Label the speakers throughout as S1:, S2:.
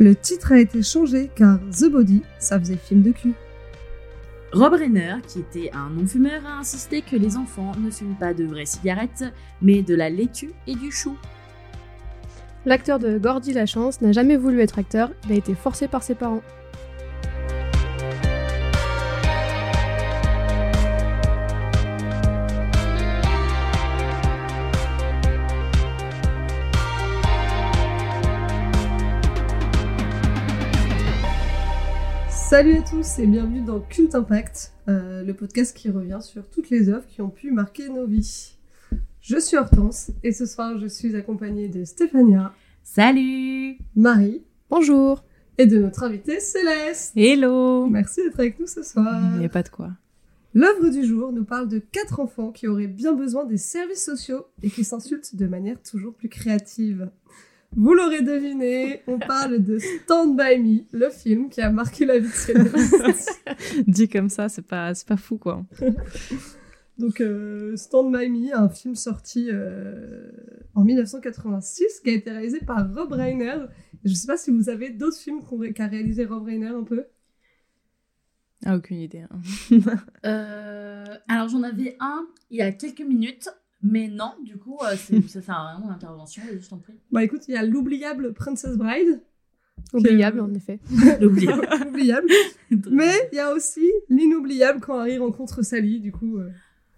S1: Le titre a été changé car The Body, ça faisait film de cul.
S2: Rob Reiner, qui était un non-fumeur, a insisté que les enfants ne fument pas de vraies cigarettes, mais de la laitue et du chou.
S3: L'acteur de Gordy Lachance n'a jamais voulu être acteur, il a été forcé par ses parents.
S1: Salut à tous et bienvenue dans Cult Impact, euh, le podcast qui revient sur toutes les œuvres qui ont pu marquer nos vies. Je suis Hortense et ce soir je suis accompagnée de Stéphania,
S2: Salut
S1: Marie
S3: Bonjour
S1: et de notre invitée Céleste.
S4: Hello
S1: Merci d'être avec nous ce soir.
S4: Il n'y a pas de quoi.
S1: L'œuvre du jour nous parle de quatre enfants qui auraient bien besoin des services sociaux et qui s'insultent de manière toujours plus créative. Vous l'aurez deviné, on parle de Stand By Me, le film qui a marqué la vie de Céleste.
S4: Dit comme ça, c'est pas, c'est pas fou quoi.
S1: Donc euh, Stand By Me, un film sorti euh, en 1986 qui a été réalisé par Rob Reiner. Je sais pas si vous avez d'autres films qu'a réalisé Rob Reiner un peu.
S4: Ah, aucune idée. hein.
S2: Euh, Alors j'en avais un il y a quelques minutes, mais non, du coup, euh, ça sert à rien mon intervention, je t'en prie.
S1: Bah écoute, il y a l'oubliable Princess Bride.
S3: Oubliable
S1: Que-
S3: en effet.
S2: L'oublier.
S1: Oubliable. Mais il y a aussi l'inoubliable quand Harry rencontre Sally. Du coup, euh,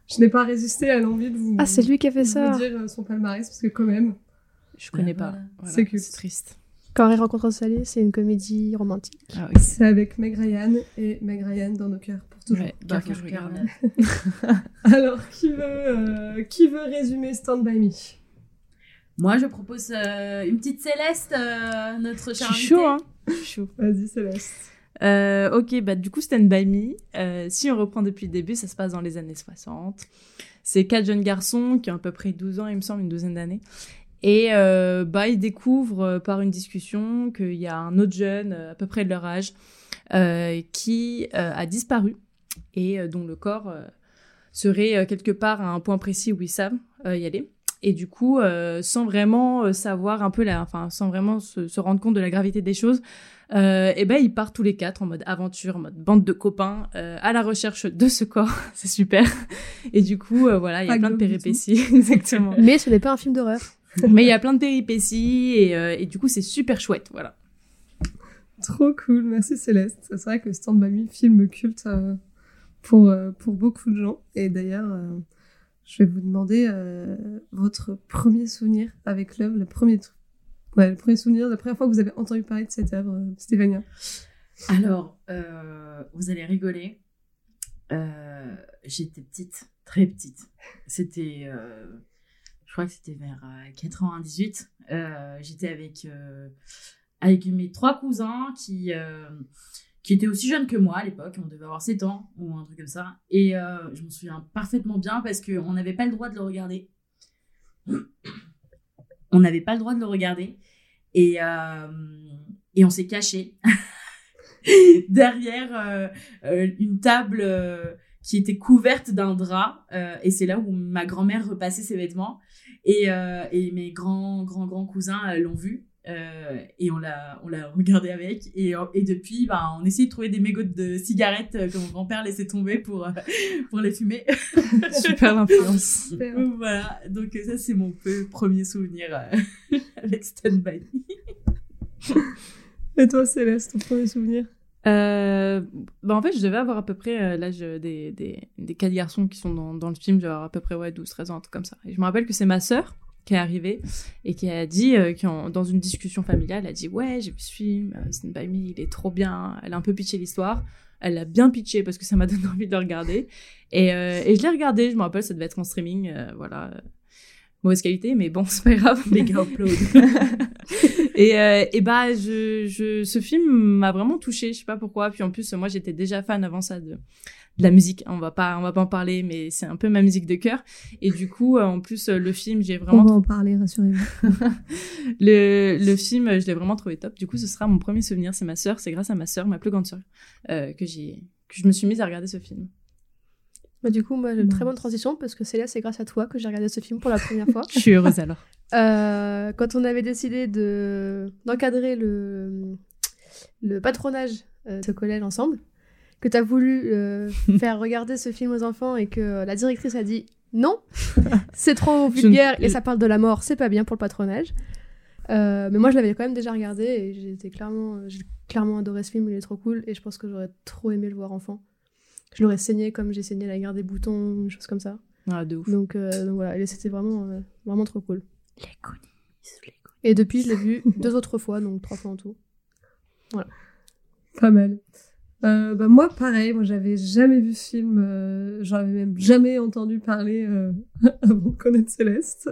S1: je n'ai pas résisté à l'envie de vous,
S3: Ah, c'est lui qui a fait ça
S1: vous dire euh, son palmarès parce que quand même,
S4: Je connais pas. Voilà.
S1: C'est
S4: triste.
S3: Quand il rencontre Sally, c'est une comédie romantique.
S4: Ah oui.
S1: c'est avec Meg Ryan et Meg Ryan dans nos cœurs pour toujours.
S4: Ouais, bah, que je regarde.
S1: Alors, qui veut, euh, qui veut résumer Stand By Me?
S2: Moi, je propose euh, une petite Céleste, euh, notre
S4: Je
S2: chère
S4: suis chaud, hein. Je suis chaud.
S1: Vas-y, Céleste.
S4: Euh, ok, bah du coup, Stand By Me, euh, si on reprend depuis le début, ça se passe dans les années 60. C'est quatre jeunes garçons qui ont à peu près 12 ans, il me semble, une douzaine d'années. Et euh, bah, ils découvrent euh, par une discussion qu'il y a un autre jeune, euh, à peu près de leur âge, euh, qui euh, a disparu et euh, dont le corps euh, serait euh, quelque part à un point précis où ils savent euh, y aller. Et du coup, euh, sans vraiment savoir un peu la, enfin, sans vraiment se, se rendre compte de la gravité des choses, euh, et ben ils partent tous les quatre en mode aventure, en mode bande de copains, euh, à la recherche de ce corps. C'est super. Et du coup, euh, voilà, il y a
S1: Pas
S4: plein de péripéties, exactement.
S3: Mais ce n'est pas un film d'horreur.
S4: Mais il y a plein de péripéties et, euh, et du coup, c'est super chouette, voilà.
S1: Trop cool, merci Céleste. C'est vrai que Stand By Me, film culte euh, pour, euh, pour beaucoup de gens. Et d'ailleurs, euh, je vais vous demander euh, votre premier souvenir avec l'œuvre, le premier, ouais, le premier souvenir, la première fois que vous avez entendu parler de cette œuvre, Stéphania.
S2: Alors, euh, vous allez rigoler. Euh, J'étais petite, très petite. C'était, euh, je crois que c'était vers euh, 98. Euh, J'étais avec euh, avec mes trois cousins qui euh, qui étaient aussi jeunes que moi à l'époque. On devait avoir 7 ans ou un truc comme ça. Et euh, je me souviens parfaitement bien parce que on n'avait pas le droit de le regarder. On n'avait pas le droit de le regarder et euh, et on s'est caché derrière euh, euh, une table euh, qui était couverte d'un drap euh, et c'est là où ma grand-mère repassait ses vêtements. Et, euh, et mes grands grands grands cousins euh, l'ont vu euh, et on l'a on l'a regardé avec. Et, et depuis bah, on essaie de trouver des mégots de cigarettes que mon grand-père laissait tomber pour pour les fumer.
S4: Super.
S2: Donc, voilà. Donc ça c'est mon peu premier souvenir avec By. Me.
S1: Et toi, Céleste, ton premier souvenir?
S4: Euh, bah en fait, je devais avoir à peu près euh, l'âge des, des, des quatre garçons qui sont dans, dans le film, je devais avoir à peu près ouais, 12-13 ans, un truc comme ça. Et je me rappelle que c'est ma sœur qui est arrivée et qui a dit, euh, qui en- dans une discussion familiale, a dit Ouais, j'ai vu ce film, euh, Stand Me, il est trop bien. Elle a un peu pitché l'histoire. Elle l'a bien pitché parce que ça m'a donné envie de le regarder. Et, et je l'ai regardé, je me rappelle, ça devait être en streaming, voilà. Mauvaise qualité, mais bon, c'est pas grave.
S2: Méga upload.
S4: et, euh, et bah, je, je, ce film m'a vraiment touchée, je sais pas pourquoi. Puis en plus, moi, j'étais déjà fan avant ça de, de la musique. On va pas, on va pas en parler, mais c'est un peu ma musique de cœur. Et du coup, euh, en plus, euh, le film, j'ai
S3: On
S4: vraiment
S3: va en parler, rassurez-vous.
S4: le, le film, je l'ai vraiment trouvé top. Du coup, ce sera mon premier souvenir. C'est ma sœur. C'est grâce à ma sœur, ma plus grande sœur, euh, que j'ai, que je me suis mise à regarder ce film.
S3: Bah, du coup, moi, j'ai une très bonne transition parce que c'est là, c'est grâce à toi que j'ai regardé ce film pour la première fois.
S4: Je suis heureuse alors.
S3: Euh, quand on avait décidé de d'encadrer le le patronage euh, de ce collège ensemble, que tu as voulu euh, faire regarder ce film aux enfants et que la directrice a dit non, c'est trop vulgaire et ça parle de la mort, c'est pas bien pour le patronage. Euh, mais moi, je l'avais quand même déjà regardé et j'étais clairement, j'ai clairement adoré ce film, il est trop cool et je pense que j'aurais trop aimé le voir enfant. Je l'aurais saigné comme j'ai saigné la guerre des boutons, une chose comme ça.
S4: Ah, de ouf.
S3: Donc, euh, donc voilà, et c'était vraiment, euh, vraiment trop cool.
S2: Les Goonies, les Goonies.
S3: Et depuis, je l'ai vu deux autres fois, donc trois fois en tout.
S1: Pas mal. Euh, bah moi, pareil, moi j'avais jamais vu ce film, euh, j'en avais même jamais entendu parler euh, avant de connaître Céleste.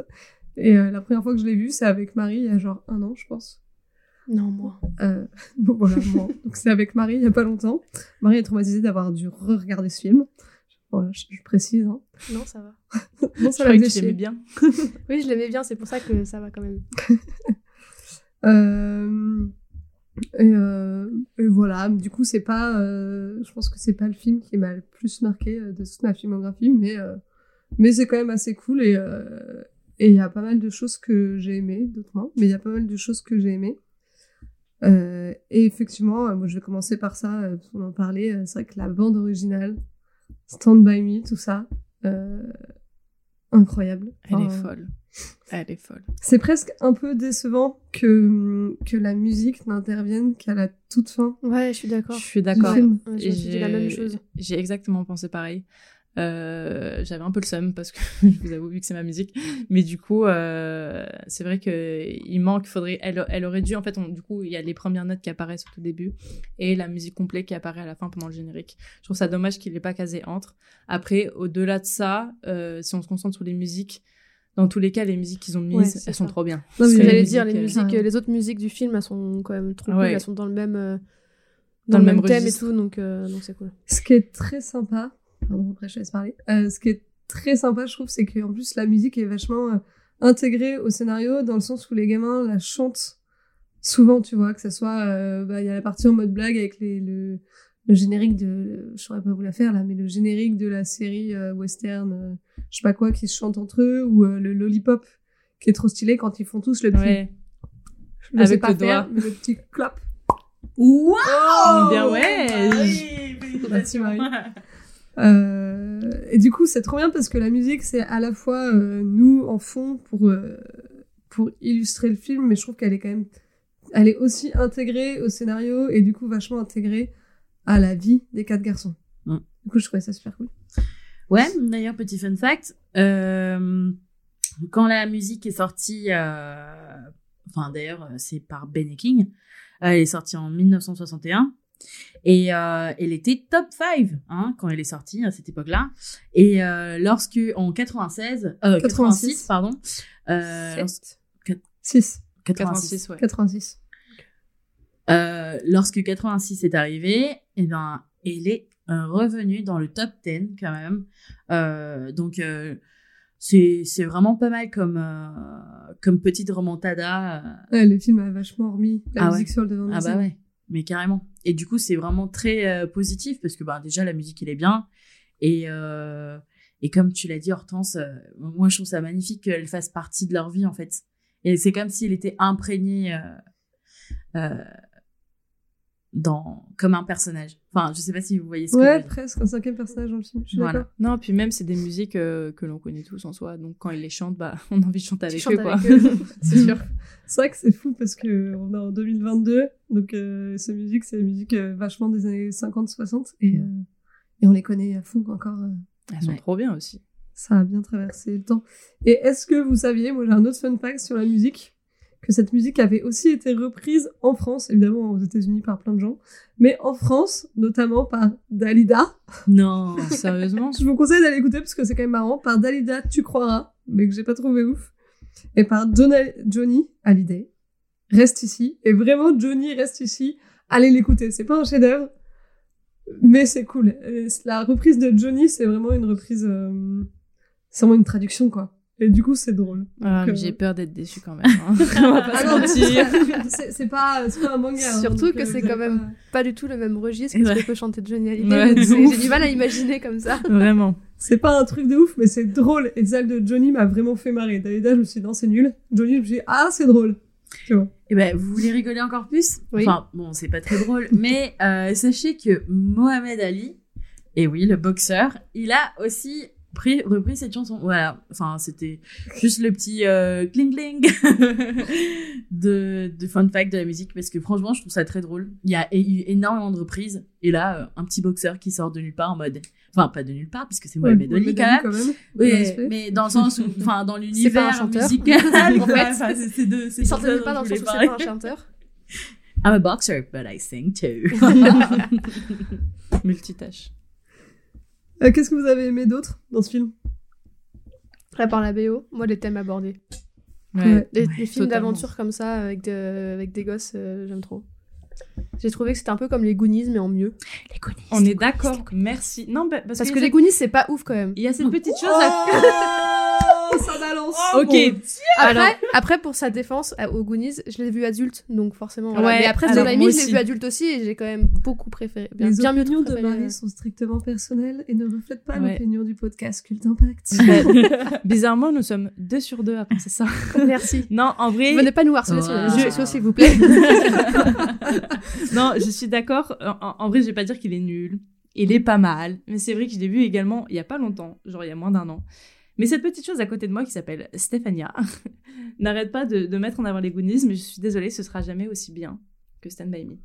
S1: Et euh, la première fois que je l'ai vu, c'est avec Marie, il y a genre un an, je pense.
S3: Non, moi.
S1: Euh, bon, voilà, moi. Donc c'est avec Marie, il y a pas longtemps. Marie est traumatisée d'avoir dû re-regarder ce film. Voilà, je, je précise. Hein.
S3: Non, ça va.
S1: Non,
S4: Je
S1: ça
S4: croyais que tu l'aimais bien.
S3: Oui, je l'aimais bien, c'est pour ça que ça va quand même.
S1: Euh, et, euh, et voilà, du coup, c'est pas. euh, je pense que c'est pas le film qui m'a le plus marqué euh, de toute ma filmographie, mais, euh, mais c'est quand même assez cool et euh, et il y a pas mal de choses que j'ai aimées, d'autres moins, mais il y a pas mal de choses que j'ai aimées. Euh, et effectivement, euh, moi je vais commencer par ça, euh, parce qu'on en parlait, euh, c'est vrai que la bande originale, Stand By Me, tout ça, euh, incroyable.
S4: Elle est folle. Elle est folle.
S1: c'est presque un peu décevant que, que la musique n'intervienne qu'à la toute fin
S3: Ouais, je suis d'accord.
S4: Je suis d'accord.
S3: dit la même chose.
S4: J'ai exactement pensé pareil. Euh, J'avais un peu le seum parce que je vous avoue vu que c'est ma musique, mais du coup euh, c'est vrai que il manque. Faudrait, elle, elle aurait dû en fait. on- du coup il y a les premières notes qui apparaissent au tout début et la musique complète qui apparaît à la fin pendant le générique. Je trouve ça dommage qu'il l'ait pas casé entre. Après au-delà de ça, euh, si on se concentre sur les musiques, dans tous les cas les musiques qu'ils ont mises,
S3: Ouais,
S4: elles sont trop bien.
S1: Non, mais
S3: Ce que
S1: les
S3: j'allais dire, les musiques, euh, les autres musiques du film, elles sont quand même trop cool.
S4: Ouais.
S3: Elles sont dans le même, euh,
S4: Dans
S3: dans,
S4: le
S3: le
S4: même
S3: même thème et tout, donc euh, donc c'est cool.
S1: Ce qui est très sympa, pardon, après je laisse parler. Euh, ce qui est très sympa, je trouve, c'est qu'en plus la musique est vachement euh, intégrée au scénario dans le sens où les gamins la chantent souvent, tu vois, que ce soit, euh, bah, il y a la partie en mode blague avec les, le, le générique de, je saurais pas vous la faire là, mais le générique de la série euh, western, je sais pas quoi, qui se chante entre eux, ou le lollipop qui est trop stylé quand ils font tous le petit,
S4: Ouais.
S1: je sais
S4: Avec
S1: pas
S4: le
S1: faire,
S4: doigt.
S1: mais le petit clap.
S2: Waouh
S4: Oh, bien ouais.
S1: Merci, Marie. Euh, et du coup, c'est trop bien parce que la musique, c'est à la fois euh, nous en fond pour euh, pour illustrer le film, mais je trouve qu'elle est quand même, elle est aussi intégrée au scénario et du coup vachement intégrée à la vie des quatre garçons.
S2: Mm.
S1: Du coup, je trouvais ça super cool.
S2: Ouais, d'ailleurs, petit fun fact, euh, quand la musique est sortie, euh, enfin d'ailleurs, c'est par Ben King, euh, elle est sortie en 1961. Et euh, elle était top 5 hein, quand elle est sortie à cette époque-là. Et euh, lorsque en 96, euh, 86,
S1: 86,
S2: pardon, euh, lors-
S1: 6,
S2: 86,
S4: 86 ouais.
S1: 86.
S2: Euh, lorsque 86 est arrivé, eh ben, elle est euh, revenue dans le top 10 quand même. Euh, donc, euh, c'est vraiment pas mal comme, euh, comme petite remontada. euh.
S1: Ouais, le film a vachement remis la
S2: Ah
S1: musique sur le devant de
S2: Ah bah ouais, mais carrément. Et du coup, c'est vraiment très euh, positif parce que bah, déjà, la musique, elle est bien. Et, euh, et comme tu l'as dit, Hortense, euh, moi, je trouve ça magnifique qu'elle fasse partie de leur vie, en fait. Et c'est comme s'il était imprégné euh, euh, dans, comme un personnage. Enfin, je sais pas si vous voyez ce que je veux
S1: Ouais, presque un cinquième personnage dans le film. Je suis
S2: Voilà.
S4: Non, puis même, c'est des musiques euh, que l'on connaît tous en soi. Donc, quand ils les chantent, bah, on a envie de chanter
S3: Tu
S4: avec eux, quoi.
S1: c'est sûr. C'est vrai que c'est fou parce que on est en 2022, donc euh, ces musiques, c'est des musiques euh, vachement des années 50-60 et, euh, et on les connaît à fond encore. euh,
S4: Elles sont
S2: Ouais.
S4: trop bien aussi.
S1: ça a bien traversé le temps. Et est-ce que vous saviez, moi j'ai un autre fun fact sur la musique, que cette musique avait aussi été reprise en France, évidemment aux États-Unis par plein de gens, mais en France, notamment par Dalida.
S2: Non.
S4: Sérieusement
S1: Je vous conseille d'aller écouter parce que c'est quand même marrant. Par Dalida, tu croiras, mais que j'ai pas trouvé ouf. Et par Johnny Hallyday, reste ici. Et vraiment, Johnny reste ici. Allez l'écouter. C'est pas un chef-d'œuvre, mais c'est cool. Et La reprise de Johnny, c'est vraiment une reprise. euh, C'est vraiment une traduction, quoi. Et du coup, c'est drôle.
S4: Ah,
S1: euh,
S4: J'ai peur d'être déçue quand même. Hein. On va pas
S1: Ah
S4: se
S1: non,
S4: mentir.
S1: c'est pas, c'est pas un manga. hein,
S3: Surtout que
S1: euh,
S3: c'est quand même
S1: pas-
S3: Pas du tout le même registre que ce
S2: Ouais.
S3: que peut chanter Johnny
S4: Ouais,
S3: Hallyday.
S4: ouf.
S3: J'ai du mal à imaginer comme ça.
S4: Vraiment.
S1: C'est pas un truc de ouf, mais c'est drôle. Et celle de Johnny m'a vraiment fait marrer. Dalida, je me suis dit, non, c'est nul. Johnny, je me suis dit, ah, c'est drôle. Tu vois.
S2: Et ben, vous voulez rigoler encore plus?
S3: Oui.
S2: Enfin, bon, c'est pas très drôle, mais euh, sachez que Mohamed Ali, et oui, le boxeur, il a aussi pris, repris cette chanson. Voilà, enfin, c'était juste le petit euh, cling cling de, de fun fact de la musique, parce que franchement, je trouve ça très drôle. Il y a eu énormément de reprises, et là, euh, un petit boxeur qui sort de nulle part en mode... Enfin, pas de nulle part, puisque c'est Mohamed
S1: Ouais,
S2: Ali quand même.
S1: Oui,
S2: Oui,
S1: respect.
S2: mais dans le sens où, enfin, dans l'univers musical, en fait, enfin, c'est de,
S3: Il
S2: de
S3: sortait
S2: ça
S3: nulle part dans le sens où c'est pas un chanteur.
S2: I'm a boxer, but I sing too.
S4: Multitâche.
S1: Euh, Qu'est-ce que vous avez aimé d'autre dans ce film?
S3: À part la BO, moi, les thèmes abordés.
S1: Ouais.
S3: Les,
S2: Ouais,
S3: les films d'aventure comme ça, avec, de- avec des gosses, euh, j'aime trop. J'ai trouvé que c'était un peu comme les Goonies, mais en mieux.
S2: Les Goonies.
S4: On est d'accord, merci. Non, bah, parce,
S3: Parce
S4: que,
S3: que les Goonies, c'est pas ouf quand même.
S4: il y a cette petite chose à...
S1: Oh, ça balance
S4: ok,
S3: Après, après, pour sa défense, euh, aux Goonies, je l'ai vu adulte, donc forcément. voilà.
S4: Ouais,
S3: mais après,
S4: alors, moi
S3: Me, je l'ai
S4: aussi.
S3: vu adulte aussi, et j'ai quand même beaucoup préféré. Bien,
S1: Les
S3: bien mieux
S1: opinions de
S3: préféré,
S1: Marie
S3: euh,
S1: sont strictement personnelles et ne reflètent pas
S4: Ouais.
S1: l'opinion du podcast Culte Impact.
S4: Bah, bizarrement, nous sommes deux sur deux à penser ça.
S3: Merci.
S4: Non, en vrai,
S3: Venez pas nous harceler sur les réseaux
S2: Je-
S3: sociaux, s'il vous plaît.
S4: non, je suis d'accord. En, en- en vrai, je vais pas dire qu'il est nul. Il est pas mal. Mais c'est vrai que je l'ai vu également il y a pas longtemps, genre il y a moins d'un an. Mais cette petite chose à côté de moi qui s'appelle Stéphania n'arrête pas de, de mettre en avant les Goonies, mais je suis désolée, ce sera jamais aussi bien que Stand By Me.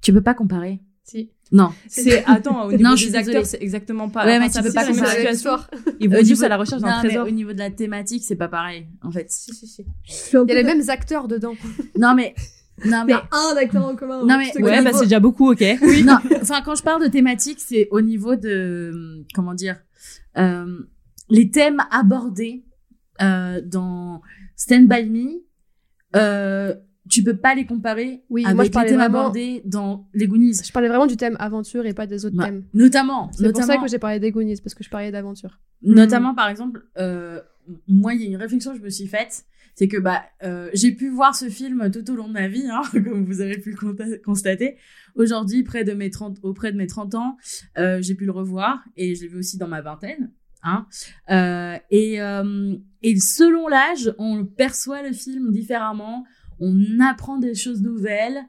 S2: Tu peux pas comparer.
S3: si.
S2: Non.
S4: C'est attends au niveau
S2: Non,
S4: des acteurs, c'est exactement pas.
S2: Ouais, mais
S4: ça
S2: tu peux
S4: peut
S2: pas comparer.
S3: l'histoire.
S4: Ils vont juste à la recherche d'un
S2: mais
S4: trésor.
S2: au niveau de la thématique, c'est pas pareil, en fait.
S3: Si, si, si. Il y a les mêmes acteurs dedans.
S2: Non, mais. Non,
S1: Il y
S2: mais.
S1: a un acteur en commun.
S2: Non, mais- Ouais,
S4: bah c'est déjà beaucoup, ok.
S2: Non, enfin, quand je parle de thématique, c'est au niveau de. Comment dire euh, Les thèmes abordés euh, dans Stand By Me, euh, tu peux pas les comparer
S3: Oui,
S2: avec
S3: moi, je
S2: les thèmes
S3: vraiment-
S2: abordés dans les Goonies.
S3: Je parlais vraiment du thème aventure et pas des autres thèmes.
S2: Notamment,
S3: C'est pour ça que j'ai parlé des Goonies, parce que je parlais d'aventure.
S2: notamment par exemple, euh, moi, il y a une réflexion que je me suis faite, c'est que bah, euh, j'ai pu voir ce film tout au long de ma vie, hein, comme vous avez pu le constater. Aujourd'hui, près de mes 30, auprès de mes 30 ans, euh, j'ai pu le revoir et je l'ai vu aussi dans ma vingtaine. Hein. Euh, et, euh, et selon l'âge, on perçoit le film différemment, on apprend des choses nouvelles.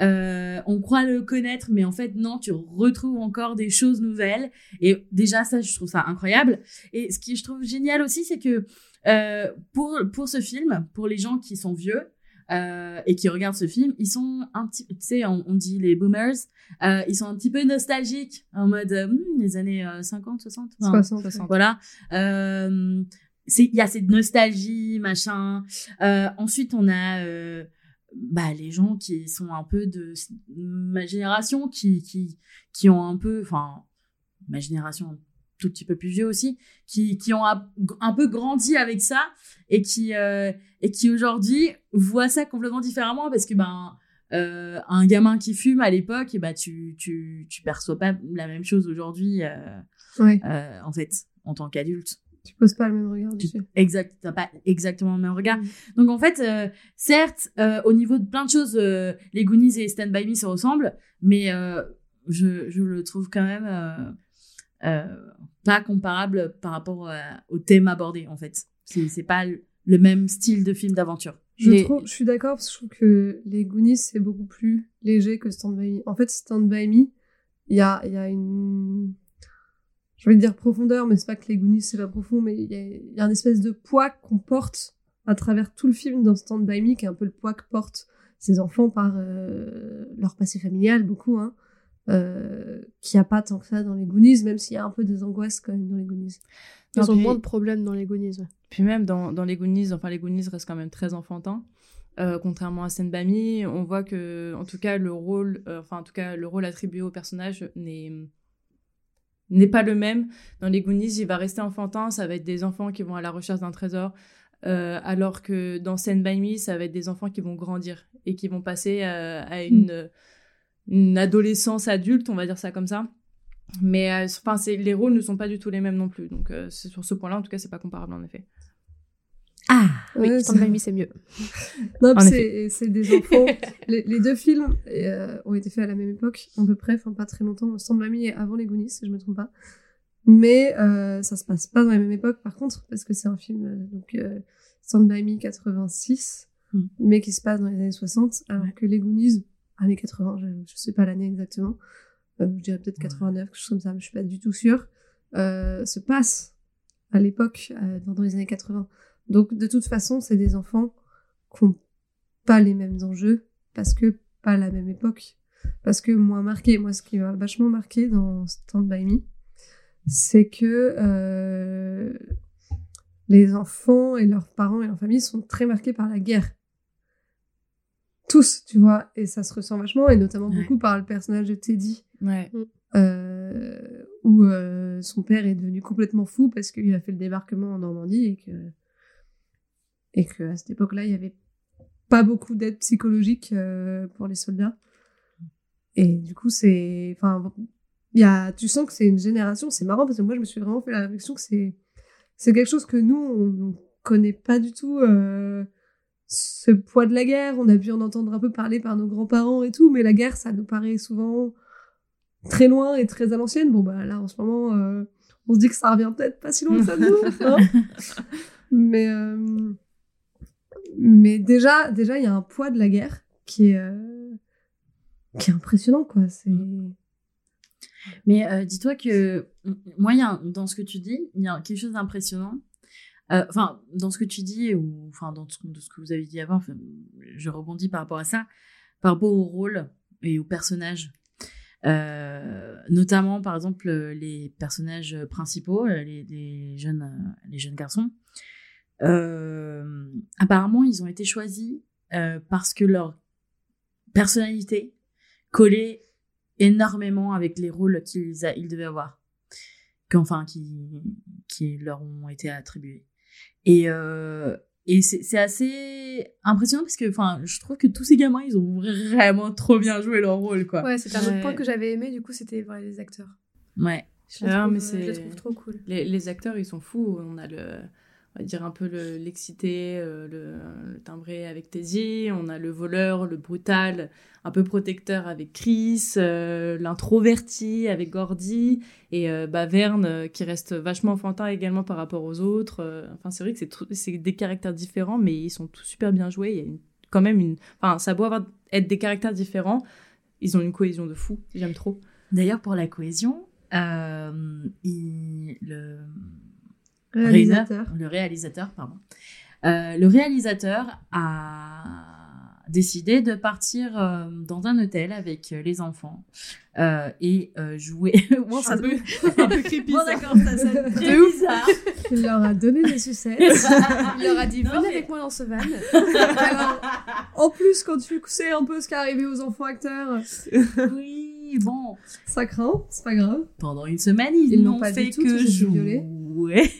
S2: Euh, on croit le connaître, mais en fait non, tu retrouves encore des choses nouvelles. Et déjà ça, je trouve ça incroyable. Et ce qui je trouve génial aussi, c'est que euh, pour pour ce film, pour les gens qui sont vieux euh, et qui regardent ce film, ils sont un petit, tu sais, on, on dit les boomers, euh, ils sont un petit peu nostalgiques en mode euh, Hmm, les années euh, 50, 60. enfin,
S1: 60.
S2: voilà. Euh, il y a cette nostalgie machin. Euh, ensuite on a euh, bah les gens qui sont un peu de ma génération qui qui qui ont un peu enfin ma génération tout petit peu plus vieux aussi qui qui ont un, un peu grandi avec ça et qui euh, et qui aujourd'hui voient ça complètement différemment parce que ben euh, un gamin qui fume à l'époque et bah tu tu tu perçois pas la même chose aujourd'hui euh,
S1: Ouais,
S2: en fait en tant qu'adulte
S1: tu poses pas le même regard dessus.
S2: exact t'as pas exactement le même regard
S3: Mm.
S2: donc en fait euh, certes euh, au niveau de plein de choses euh, les Goonies et Stand By Me se ressemblent mais je je le trouve quand même pas comparable par rapport à- au thème abordé en fait c'est pas le même style de film d'aventure
S1: Je,
S3: Les-
S1: trouve, je suis d'accord parce que je trouve que les Goonies, c'est beaucoup plus léger que Stand By Me. En fait, Stand By Me, il y a, il y a une. Je vais dire profondeur, mais c'est pas que les Goonies, c'est pas profond, mais il y a, il y a un espèce de poids qu'on porte à travers tout le film dans Stand By Me, qui est un peu le poids que portent ces enfants par euh, leur passé familial, beaucoup, hein. Euh, qu'il n'y a pas tant que ça dans les Goonies, même s'il y a un peu des angoisses quand même dans les Goonies.
S3: Ils
S4: Non,
S3: ont
S4: puis-
S3: moins de problèmes dans les Goonies. ouais.
S4: Puis même dans, dans les Goonies, enfin les Goonies restent quand même très enfantins. Euh, contrairement à Me, on voit que, en tout cas, le rôle, euh, enfin en tout cas, le rôle attribué au personnage n'est n'est pas le même. Dans les Goonies, il va rester enfantin, ça va être des enfants qui vont à la recherche d'un trésor, euh, alors que dans Me, ça va être des enfants qui vont grandir et qui vont passer euh, à une une adolescence adulte, on va dire ça comme ça. Mais euh, enfin, c'est les rôles ne sont pas du tout les mêmes non plus. Donc euh, c'est sur ce point-là, en tout cas, c'est pas comparable en effet.
S2: ah
S3: Oui,
S1: Ouais,
S3: Stand
S1: c'est-
S3: By Me, c'est mieux.
S1: Non, c'est des enfants. les, les deux films euh, ont été faits à la même époque, à peu près, enfin pas très longtemps. Stand By Me est avant les Goonies, si je me trompe pas. Mais euh, ça se passe pas dans la même époque, par contre, parce que c'est un film, euh, donc euh, Stand By Me 86.
S2: Mm.
S1: mais qui se passe dans les années 60, alors que les Goonies, années 80, je, je sais pas l'année exactement, euh, je dirais peut-être 89, quelque chose comme ça, mais je suis pas du tout sûre, euh, se passe à l'époque, euh, dans, dans les années 80. Donc de toute façon, c'est des enfants qui ont pas les mêmes enjeux, parce que pas la même époque. Parce que moi, marqué, moi, ce qui m'a vachement marqué dans Stand By Me, c'est que euh, les enfants et leurs parents et leurs familles sont très marqués par la guerre. Tous, tu vois, et ça se ressent vachement, et notamment
S2: Ouais.
S1: beaucoup par le personnage de Teddy,
S4: Ouais.
S1: euh, où euh, son père est devenu complètement fou parce qu'il a fait le débarquement en Normandie et que et que à cette époque-là, il y avait pas beaucoup d'aide psychologique euh, pour les soldats. Et du coup, c'est, enfin, il y a, tu sens que c'est une génération. C'est marrant parce que moi, je me suis vraiment fait la réflexion que c'est, c'est quelque chose que nous, on, on connaît pas du tout. euh, ce poids de la guerre, on a pu en entendre un peu parler par nos grands-parents et tout, mais la guerre, ça nous paraît souvent très loin et très à l'ancienne. Bon, bah là, en ce moment, euh, on se dit que ça revient peut-être pas si loin que ça nous. hein. mais, euh, mais déjà, déjà, il y a un poids de la guerre qui est, euh, qui est impressionnant, quoi. C'est.
S2: Mais dis-toi que moi, y a un- dans ce que tu dis, il y a quelque chose d'impressionnant. Euh, Enfin, dans ce que tu dis, ou enfin dans ce, ce que vous avez dit avant, je rebondis par rapport à ça, par rapport au rôle et aux personnages. Euh, notamment, par exemple, les personnages principaux, euh, les, jeunes, euh, les jeunes garçons. Euh, apparemment, ils ont été choisis euh, parce que leur personnalité collait énormément avec les rôles qu'ils devaient avoir, qu'enfin qui qui leur ont été attribués. Et euh, et c'est c'est assez impressionnant parce que enfin je trouve que tous ces gamins ils ont vraiment trop bien joué leur rôle quoi.
S3: Ouais, c'était un
S4: Ouais.
S3: autre point que j'avais aimé, du coup, c'était voilà, les acteurs.
S2: Ouais.
S3: Je les,
S4: Ah,
S3: trouve,
S4: mais
S3: euh, je les trouve trop cool.
S4: Les, les acteurs, ils sont fous. On a le, on va dire un peu le- l'excité, euh, le, le timbré avec Teddy. On a le voleur, le brutal, un peu protecteur avec Chris, euh, l'introverti avec Gordy et euh, bah, Verne euh, qui reste vachement enfantin également par rapport aux autres. Enfin, c'est vrai que c'est des caractères différents, mais ils sont tous super bien joués. Il y a quand même une, enfin, ça doit avoir être des caractères différents. Ils ont une cohésion de fou. J'aime trop.
S2: D'ailleurs pour la cohésion, il- le
S1: Réalisateur.
S2: le réalisateur, pardon. Euh, le réalisateur a décidé de partir euh, dans un hôtel avec euh, les enfants euh, et euh, jouer. bon, ça
S4: un, peu, un peu creepy.
S2: Bon,
S4: ça.
S2: d'accord, ça sonne très bizarre.
S1: Il leur a donné des sucettes.
S3: Il leur a dit
S2: Non,
S3: venez
S2: mais-
S3: avec moi dans ce van.
S1: Alors, en plus, quand tu sais un peu ce qui est arrivé aux enfants acteurs,
S2: Oui, bon.
S1: ça craint, c'est pas grave.
S2: Pendant une semaine, ils,
S1: Ils n'ont
S2: fait
S1: du tout
S2: que
S1: violés.
S2: Jouer.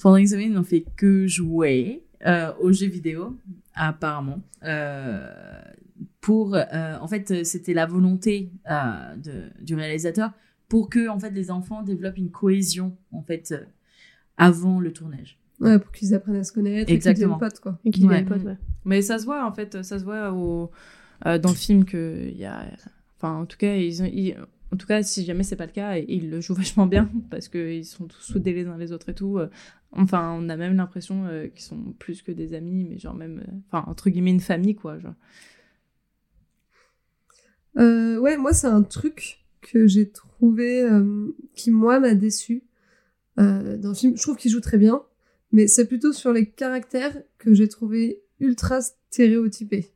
S2: Pendant une semaine, ils n'ont fait que jouer euh, aux jeux vidéo, apparemment. Euh, pour, euh, en fait, c'était la volonté euh, de, du réalisateur pour que, en fait, les enfants développent une cohésion, en fait, euh, avant le tournage.
S1: Ouais, pour qu'ils apprennent à se connaître
S2: Exactement.
S1: et qu'ils deviennent potes, quoi.
S3: Et qu'il
S2: Ouais.
S3: est pote, ouais.
S4: Mais ça se voit en fait, ça se voit au, euh, dans le film que il y a, enfin en tout cas ils, ont- ils- en tout cas si jamais c'est pas le cas, ils le jouent vachement bien parce que ils sont tous soudés les uns les autres et tout. euh. Enfin on a même l'impression euh, qu'ils sont plus que des amis, mais genre même, euh, enfin entre guillemets une famille quoi.
S1: Ouais, moi, c'est un truc que j'ai trouvé qui, moi, m'a déçu dans le film. Je trouve qu'il joue très bien, mais c'est plutôt sur les caractères que j'ai trouvé ultra stéréotypés.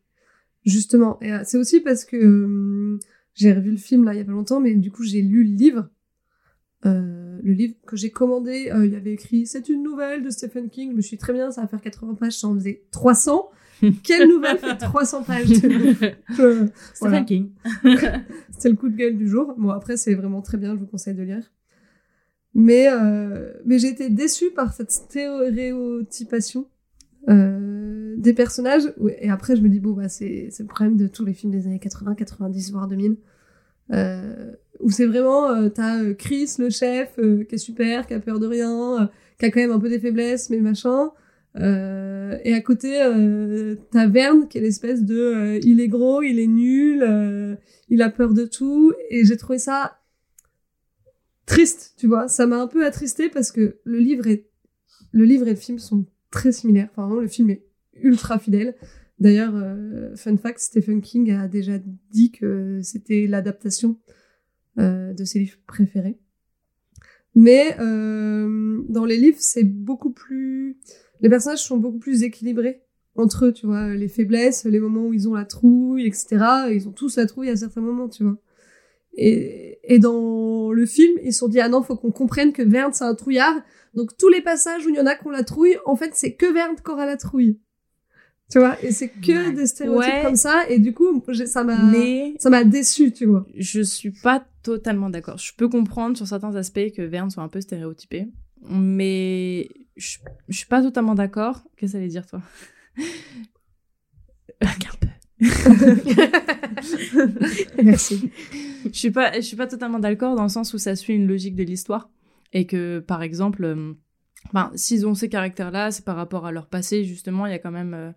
S1: Justement. Et c'est aussi parce que j'ai revu le film là il y a pas longtemps, mais du coup, j'ai lu le livre. Euh, le livre que j'ai commandé, euh, il y avait écrit c'est une nouvelle de Stephen King. Je me suis dit, très bien, ça va faire 80 pages, ça en faisait 300. Quelle nouvelle fait 300 pages? Je-
S2: Stephen
S1: Voilà.
S2: King.
S1: C'était le coup de gueule du jour. Bon, après, c'est vraiment très bien, je vous conseille de lire. Mais, euh, mais j'ai été déçue par cette stéréotypation euh, des personnages. Et après, je me dis, bon, bah, c'est le problème de tous les films des années 80, 90, voire 2000. Euh, où c'est vraiment, euh, t'as euh, Chris, le chef, euh, qui est super, qui a peur de rien, qui a quand même un peu des faiblesses, mais machin. Et à côté, t'as Verne, qui est l'espèce de, il est gros, il est nul, il a peur de tout. Et j'ai trouvé ça triste, tu vois. Ça m'a un peu attristé parce que le livre est, le livre et le film sont très similaires. Enfin, vraiment, le film est ultra fidèle. D'ailleurs, euh, fun fact, Stephen King a déjà dit que c'était l'adaptation euh, de ses livres préférés. Mais euh, dans les livres, c'est beaucoup plus... Les personnages sont beaucoup plus équilibrés entre eux, tu vois, les faiblesses, les moments où ils ont la trouille, etc. Ils ont tous la trouille à certains moments, tu vois. Et, et dans le film, ils se sont dit, ah non, faut qu'on comprenne que Verne, c'est un trouillard. Donc tous les passages où il y en a qui ont la trouille, en fait, c'est que Verne qui aura la trouille. Tu vois, et c'est que des stéréotypes
S4: Ouais.
S1: comme ça, et du coup, ça m'a,
S4: Mais
S1: ça m'a déçu, tu vois.
S4: je suis pas totalement d'accord. Je peux comprendre sur certains aspects que Verne soit un peu stéréotypé, mais je, je suis pas totalement d'accord. Qu'est-ce que ça allait dire, toi? Un peu.
S1: Merci.
S4: je suis pas, je suis pas totalement d'accord dans le sens où ça suit une logique de l'histoire et que, par exemple, euh, enfin, s'ils ont ces caractères-là, c'est par rapport à leur passé. Justement, il y a quand même euh,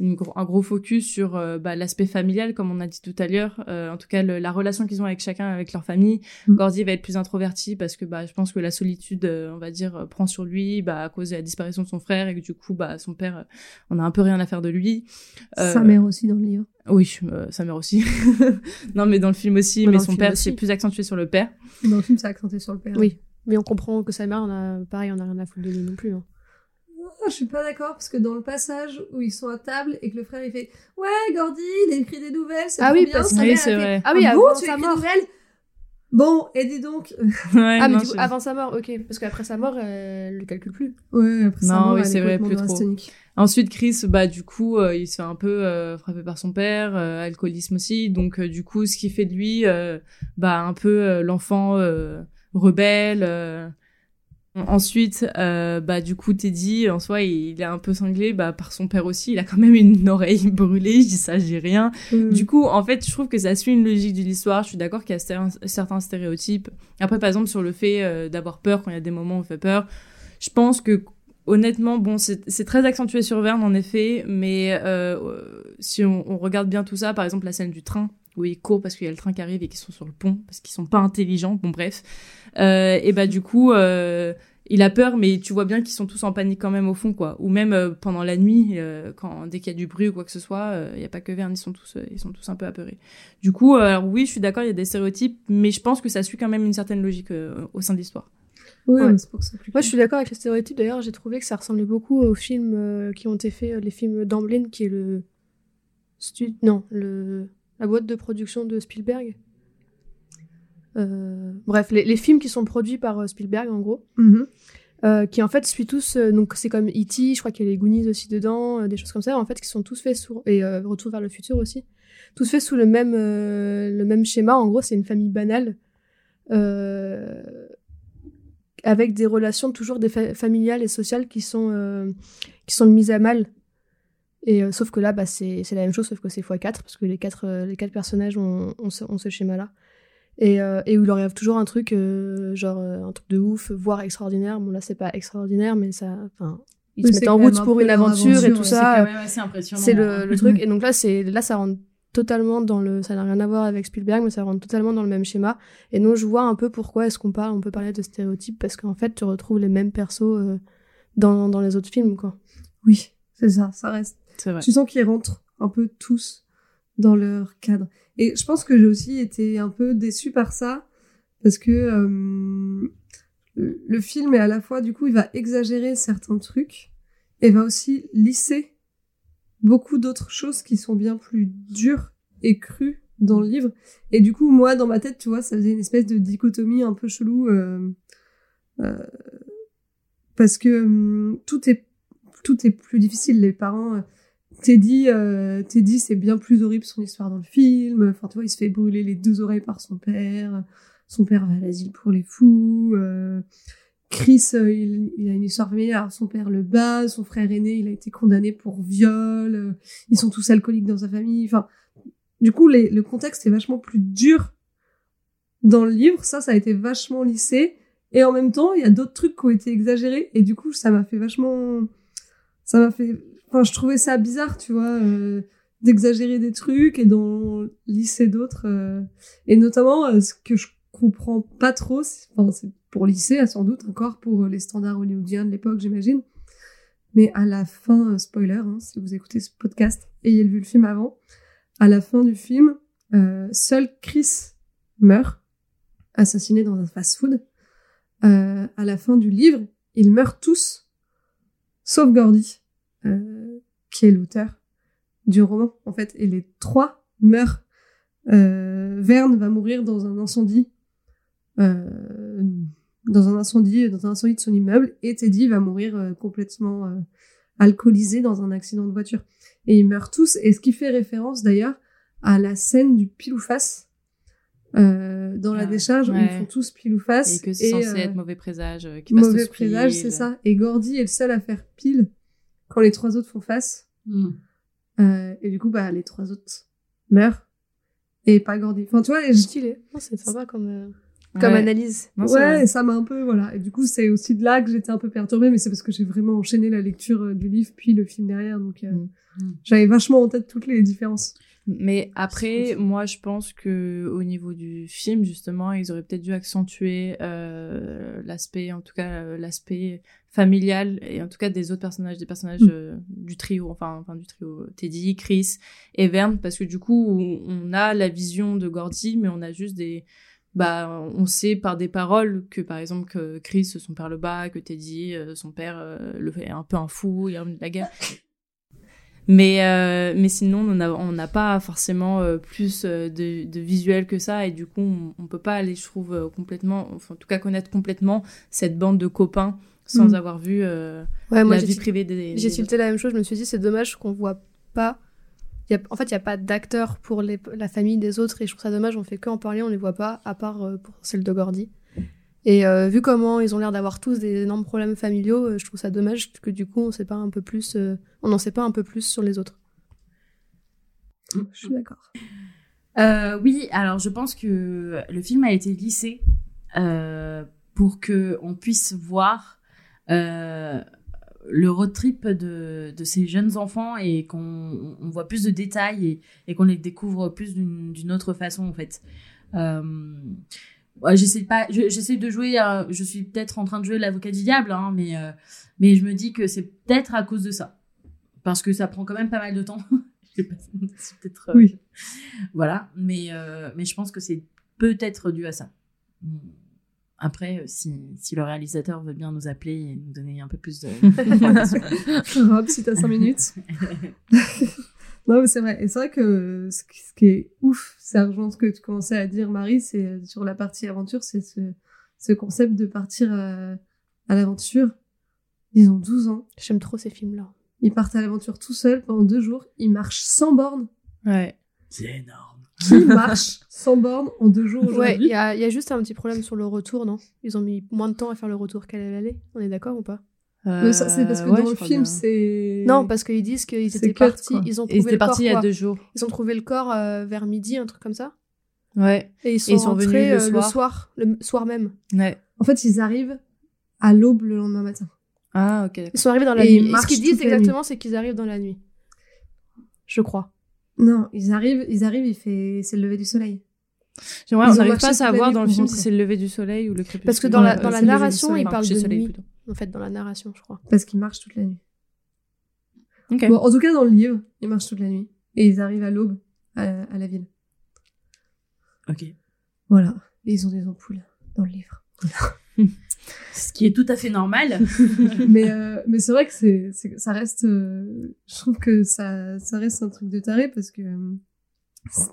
S4: une gro- un gros focus sur euh, bah, l'aspect familial, comme on a dit tout à l'heure. Euh, en tout cas, le- la relation qu'ils ont avec chacun, avec leur famille.
S1: Mm.
S4: Gordy va être plus introverti parce que, bah, je pense que la solitude, euh, on va dire, prend sur lui, bah, à cause de la disparition de son frère et que du coup, bah, son père, on a un peu rien à faire de lui. Euh,
S1: Sa mère aussi dans le livre.
S4: Oui, euh, sa mère aussi. non, mais dans le film aussi, mais son père, c'est plus accentué sur le père.
S1: Dans le film, c'est accenté sur le père.
S3: Oui. Mais on comprend que sa mère, on a, pareil, on a rien à foutre de lui non plus. hein.
S1: Ah, je suis pas d'accord parce que dans le passage où ils sont à table et que le frère il fait ouais Gordy il écrit des nouvelles c'est
S3: Ah oui,
S1: bien
S3: parce
S4: Oui, c'est
S1: fait,
S4: vrai.
S3: Ah oui,
S1: bon,
S3: avant
S1: tu
S3: sa
S1: écris
S3: mort.
S1: des nouvelles? Bon et dis donc
S4: Ouais,
S3: Ah, mais
S4: non,
S3: du coup, avant sa mort, ok. Parce qu'après sa mort, elle le calcule plus.
S1: ouais après sa
S4: Non,
S1: mort,
S4: oui,
S1: elle
S4: c'est
S1: est
S4: vrai, plus trop. Ensuite, Chris, bah du coup, euh, il se fait un peu euh, frapper par son père, euh, alcoolisme aussi. Donc euh, du coup, ce qui fait de lui, euh, bah un peu euh, l'enfant euh, rebelle. euh. Ensuite, euh, bah du coup, Teddy, en soi, il, est un peu cinglé, bah par son père aussi. Il a quand même une oreille brûlée. Je dis ça, j'ai rien.
S1: Euh,
S4: Du coup, en fait, je trouve que ça suit une logique de l'histoire. Je suis d'accord qu'il y a cer- certains stéréotypes. Après, par exemple, sur le fait euh, d'avoir peur quand il y a des moments où on fait peur, je pense que honnêtement, bon, c'est très accentué sur Verne en effet, mais euh, si on, on regarde bien tout ça, par exemple la scène du train où ils courent parce qu'il y a le train qui arrive et qu'ils sont sur le pont parce qu'ils sont pas intelligents, bon bref, et bah du coup. Euh, il a peur, mais tu vois bien qu'ils sont tous en panique quand même au fond, quoi. Ou même euh, pendant la nuit, euh, quand dès qu'il y a du bruit ou quoi que ce soit, il y a pas que Verne, ils sont tous, euh, ils sont tous un peu apeurés. Du coup, euh, alors oui, je suis d'accord, il y a des stéréotypes, mais je pense que ça suit quand même une certaine logique euh, au sein de l'histoire.
S1: Ouais. mais c'est pour ça plus
S3: Moi, je suis d'accord avec les stéréotypes. D'ailleurs, j'ai trouvé que ça ressemblait beaucoup aux films euh, qui ont été faits, euh, les films d'Amblin, qui est le. stu- Non, le... la boîte de production de Spielberg. Euh, Bref, les, les films qui sont produits par euh, Spielberg, en gros.
S1: Mhm.
S3: euh, qui en fait suit tous donc c'est comme E.T. je crois qu'il y a les Goonies aussi dedans des choses comme ça en fait qui sont tous faits sous et Retour vers le futur aussi tous faits sous le même le même schéma en gros c'est une famille banale euh, avec des relations toujours des fa- familiales et sociales qui sont euh, qui sont mises à mal et euh, sauf que là bah c'est la même chose sauf que c'est x4 parce que les quatre les quatre personnages ont, ont ce, ont ce schéma là et, euh, et où il leur arrive toujours un truc euh, genre euh, un truc de ouf voire extraordinaire. Bon là c'est pas extraordinaire mais ça enfin ils se mettent en route
S1: un
S3: pour une aventure et tout
S1: ouais,
S3: ça.
S2: C'est
S3: le,
S2: hein.
S3: le truc. Et donc là c'est là ça rentre totalement dans le ça n'a rien à voir avec Spielberg mais ça rentre totalement dans le même schéma. Et donc je vois un peu pourquoi est-ce qu'on parle on peut parler de stéréotypes parce qu'en fait tu retrouves les mêmes persos euh, dans, dans les autres films quoi.
S1: Oui c'est ça ça reste.
S4: C'est vrai.
S1: tu sens qu'ils rentrent un peu tous dans leur cadre. Et je pense que j'ai aussi été un peu déçue par ça, parce que euh, le film est à la fois, du coup, il va exagérer certains trucs, et va aussi lisser beaucoup d'autres choses qui sont bien plus dures et crues dans le livre. Et du coup, moi, dans ma tête, tu vois, ça faisait une espèce de dichotomie un peu chelou, euh, euh, parce que hum, tout est tout est plus difficile. Les parents, Teddy, euh, Teddy, c'est bien plus horrible son histoire dans le film. Enfin, tu vois, il se fait brûler les deux oreilles par son père. Son père va à l'asile pour les fous. euh, Chris, euh, il, il a une histoire familiale. Son père le bat. Son frère aîné, il a été condamné pour viol. ils sont tous alcooliques dans sa famille. Enfin, du coup, les- le contexte est vachement plus dur dans le livre. Ça, ça a été vachement lissé. Et en même temps, il y a d'autres trucs qui ont été exagérés. Et du coup, ça m'a fait vachement ça m'a fait enfin je trouvais ça bizarre tu vois euh, d'exagérer des trucs et d'en lisser d'autres euh, et notamment euh, ce que je comprends pas trop c'est pour lycée sans doute encore pour les standards hollywoodiens de l'époque j'imagine mais à la fin, spoiler, hein, si vous écoutez ce podcast, ayez vu le film avant, à la fin du film, seul Chris meurt, assassiné dans un fast-food. À la fin du livre, ils meurent tous, sauf Gordy, qui est l'auteur du roman, en fait. Et les trois meurent. Euh, Verne va mourir dans un incendie, euh, dans un incendie, dans un incendie de son immeuble, et Teddy va mourir euh, complètement euh, alcoolisé dans un accident de voiture. Et ils meurent tous, et ce qui fait référence d'ailleurs à la scène du pile ou face euh, dans la
S4: Ah,
S1: décharge où ils
S4: ouais.
S1: font tous pile ou face.
S4: Et que c'est censé
S1: euh,
S4: être mauvais présage. euh, qui
S1: mauvais présage, c'est ça. Et Gordy est le seul à faire pile quand les trois autres font face.
S2: Mm.
S1: Euh, et du coup, bah, les trois autres meurent. Et pas Gordy. Enfin, tu vois, je-
S3: Stylé. Non, c'est sympa comme, euh, comme
S4: Ouais.
S3: analyse.
S4: Non,
S1: ouais, ça m'a un peu, voilà. Et du coup, c'est aussi de là que j'étais un peu perturbée, mais c'est parce que j'ai vraiment enchaîné la lecture euh, du livre puis le film derrière, donc euh,
S4: Mm.
S2: Mm.
S1: j'avais vachement en tête toutes les différences.
S4: Mais après, moi, je pense que au niveau du film, justement, ils auraient peut-être dû accentuer euh, l'aspect, en tout cas euh, l'aspect familial et en tout cas des autres personnages, des personnages
S1: Mm.
S4: euh, du trio, enfin, enfin du trio Teddy, Chris et Verne, parce que du coup, on a la vision de Gordy, mais on a juste des bah, on sait par des paroles que, par exemple, que Chris, son père le bat, que Teddy, son père, le fait un peu un fou, il a de la guerre. Mais, euh, mais sinon, on n'a pas forcément euh, plus euh, de, de visuel que ça, et du coup, on, on peut pas aller, je trouve, complètement, enfin, en tout cas, connaître complètement cette bande de copains sans
S1: Mm.
S4: avoir vu euh,
S3: Ouais, moi,
S4: la vie privée des.
S3: j'ai tilté la même chose. Je me suis dit, c'est dommage qu'on voit pas. Y a, en fait, il n'y a pas d'acteur pour les, la famille des autres et je trouve ça dommage. On fait que en parler, on les voit pas, à part pour celle de Gordy. Et euh, vu comment ils ont l'air d'avoir tous des énormes problèmes familiaux, euh, je trouve ça dommage que du coup, on sait pas un peu plus, euh, on n'en sait pas un peu plus sur les autres.
S1: Je suis d'accord.
S2: Euh, oui, alors je pense que le film a été lissé euh, pour que on puisse voir euh, le road trip de, de ces jeunes enfants et qu'on on voit plus de détails et, et qu'on les découvre plus d'une d'une autre façon en fait. Euh, ouais, j'essaie pas, je- j'essaie de jouer. euh, je suis peut-être en train de jouer l'avocat du diable, hein, mais euh, mais je me dis que c'est peut-être à cause de ça, parce que ça prend quand même pas mal de temps. Je sais pas, c'est peut-être. euh,
S1: Oui.
S2: voilà, mais, mais je pense que c'est peut-être dû à ça. Mm. Après, si, si le réalisateur veut bien nous appeler et nous donner un peu plus de-.
S1: Rob, si t'as 5 minutes. Non, mais c'est vrai. Et c'est vrai que ce qui, ce qui est ouf, ça rejoint ce que tu commençais à dire, Marie, c'est euh, sur la partie aventure, c'est ce, ce concept de partir euh, à l'aventure. Ils ont 12 ans.
S3: J'aime trop ces films-là.
S1: Ils partent à l'aventure tout seuls pendant deux jours. Ils marchent sans borne.
S4: Ouais.
S2: c'est énorme.
S1: Qui marche sans borne en deux jours
S3: Ouais, il
S1: aujourd'hui
S3: y y a juste un petit problème sur le retour, non? Ils ont mis moins de temps à faire le retour qu'à l'aller. On est d'accord ou pas?
S1: C'est parce que
S4: Euh, ouais,
S1: dans le film, c'est.
S3: Non, parce qu'ils disent qu'ils étaient partis.
S1: quoi.
S3: Ils ont
S4: Et ils
S3: trouvé
S4: étaient
S3: le corps.
S4: partis il y a deux jours.
S3: Ils ont trouvé le corps euh, vers midi, un truc comme ça.
S4: Ouais.
S3: Et ils sont,
S4: ils sont venus
S3: rentrés
S4: le
S3: euh, le
S4: soir.
S3: le soir même.
S4: Ouais.
S1: En fait, ils arrivent à l'aube le lendemain matin.
S4: Ah, ok.
S3: Ils sont arrivés dans la
S1: Et ils
S3: nuit. Et ce qu'ils disent exactement, c'est qu'ils arrivent dans la nuit. Je crois.
S1: Non, ils arrivent, ils arrivent, il fait, c'est le lever du soleil.
S4: J'aimerais,
S1: Ils
S4: on n'arrive pas à savoir dans le film si c'est le lever du soleil ou le crépuscule.
S3: Parce que dans la, dans narration, ils parlent
S4: coucher
S3: de
S4: soleil,
S3: nuit.
S4: plutôt.
S3: En fait, dans la narration, je crois.
S1: Parce qu'ils marchent toute la nuit. Bon, en tout cas, dans le livre, ils marchent toute la nuit. Et ils arrivent à l'aube, à, à la ville.
S2: Ok.
S1: Voilà. Et ils ont des ampoules dans le livre.
S2: Ce qui est tout à fait normal.
S1: mais euh, mais c'est vrai que c'est, ça reste euh, je trouve que ça ça reste un truc de taré parce que euh,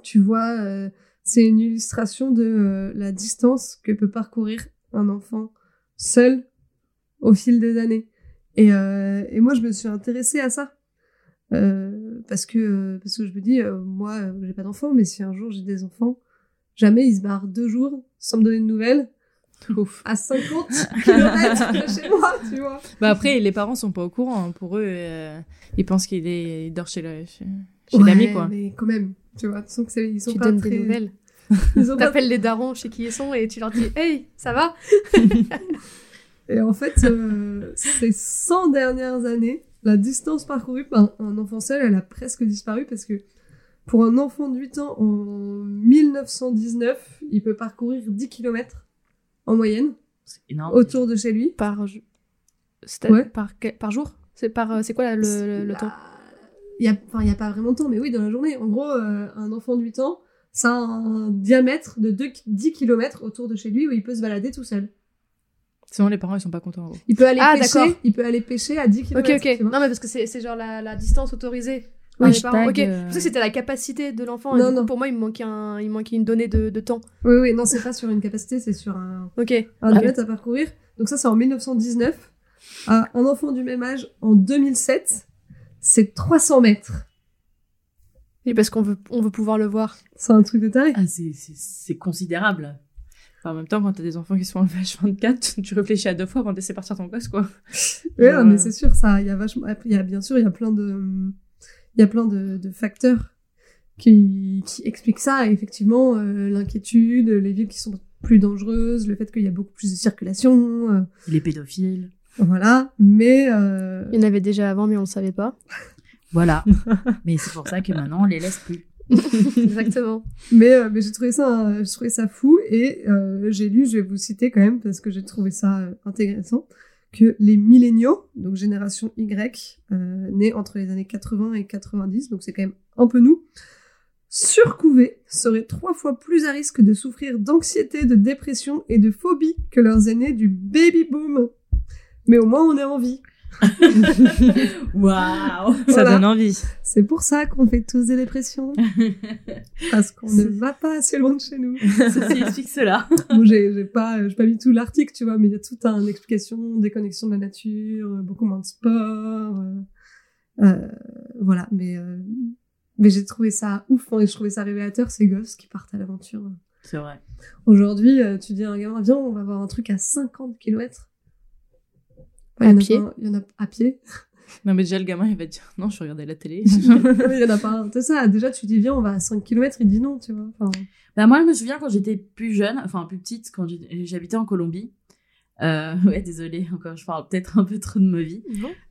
S1: tu vois euh, c'est une illustration de euh, la distance que peut parcourir un enfant seul au fil des années et euh, et moi je me suis intéressée à ça euh, parce que parce que je me dis euh, moi euh, j'ai pas d'enfants mais si un jour j'ai des enfants jamais ils se barrent deux jours sans me donner de nouvelles
S4: Ouf.
S1: à 50 km de chez moi tu vois
S4: Bah après, les parents sont pas au courant. hein. Pour eux, euh, ils pensent qu'il est, il dort chez le, chez, chez
S1: Ouais,
S4: l'ami, quoi.
S1: mais quand même, tu vois, tu sens que c'est, ils sont
S3: Tu
S1: pas
S3: donnes
S1: très...
S3: des nouvelles.
S1: Ils ont pas-
S3: T'appelles les darons chez qui ils sont et tu leur dis Hey, ça va?
S1: Et en fait, euh, ces 100 dernières années, la distance parcourue par un enfant seul, elle a presque disparu parce que pour un enfant de 8 ans, en 1919, il peut parcourir 10 km en moyenne
S2: énorme.
S1: autour de chez lui.
S3: Par,
S1: Ouais.
S3: par, jour? C'est par, euh, quoi là, le,
S1: Bah,
S3: temps?
S1: Il y a, enfin, il y a pas vraiment de temps, mais oui, dans la journée. En gros, euh, un enfant de 8 ans, ça a un diamètre de 2, 10 km autour de chez lui où il peut se balader tout seul.
S4: Sinon, les parents, ils sont pas contents.
S1: Il peut aller
S3: Ah,
S1: pêcher, il peut aller pêcher à 10 km.
S3: Ok, ok. Non, mais parce que c'est c'est genre la, la distance autorisée.
S4: Oui,
S3: par les parents. Ok.
S4: euh,
S3: Je pensais que c'était la capacité de l'enfant. et
S1: Non,
S3: coup,
S1: non.
S3: Pour moi, il me manquait, un, il manquait une donnée de, de temps.
S1: Oui, oui, non, c'est pas sur une capacité, c'est sur un,
S3: Ok.
S1: un
S3: Ok.
S1: diamètre à parcourir. Donc ça, c'est en 1919. À un enfant du même âge, en 2007, c'est 300 mètres.
S3: Et parce qu'on veut, on veut pouvoir le voir.
S1: C'est un truc de taré.
S2: Ah, c'est- c'est c'est considérable.
S4: Enfin, en même temps, quand t'as des enfants qui sont en H24, tu réfléchis à deux fois avant de laisser partir ton gosse, quoi.
S1: Non, mais
S4: euh,
S1: c'est sûr, ça, il y a vachement, il y a, bien sûr, il y a plein de, il y a plein de, de facteurs qui, qui expliquent ça. Et effectivement, euh, l'inquiétude, les villes qui sont plus dangereuses, le fait qu'il y a beaucoup plus de circulation, euh,
S2: Les pédophiles.
S1: voilà. Mais, euh,
S3: Il y en avait déjà avant, mais on le savait pas.
S2: Voilà. Mais c'est pour ça que maintenant, on les laisse plus.
S3: Exactement.
S1: mais, euh, mais j'ai trouvé ça, euh, j'ai trouvé ça fou. Et euh, j'ai lu, je vais vous citer quand même parce que j'ai trouvé ça euh, intéressant, que les milléniaux, donc génération Y, euh, nés entre les années 80 et 90, donc c'est quand même un peu nous, surcouvés seraient trois fois plus à risque de souffrir d'anxiété, de dépression et de phobie que leurs aînés du baby boom. Mais au moins on est en vie.
S2: Waouh
S4: Ça
S1: Voilà.
S4: donne envie.
S1: C'est pour ça qu'on fait tous des dépressions. Parce qu'on ne va pas assez loin de chez nous.
S2: Ceci explique cela.
S1: Bon, j'ai j'ai pas, j'ai pas mis tout l'article, tu vois, mais il y a toute une explication, déconnexion de la nature, beaucoup moins de sport, euh, euh, voilà. Mais euh, mais j'ai trouvé ça ouf, hein, et je trouvais ça révélateur ces gosses qui partent à l'aventure.
S2: C'est vrai.
S1: Aujourd'hui, euh, tu dis à un gamin, viens, on va voir un truc à 50 km.
S3: À pied.
S1: Il y en a à pied.
S4: Non, mais déjà, le gamin, il va te dire non, je regardais la télé.
S1: Il y en a pas. C'est ça. Déjà, tu dis, viens, on va à 5 km, il dit non, tu vois. Enfin,
S2: Bah, moi, je me souviens quand j'étais plus jeune, enfin plus petite, quand j'habitais en Colombie. Euh, ouais, désolée, encore, je parle peut-être un peu trop de ma vie.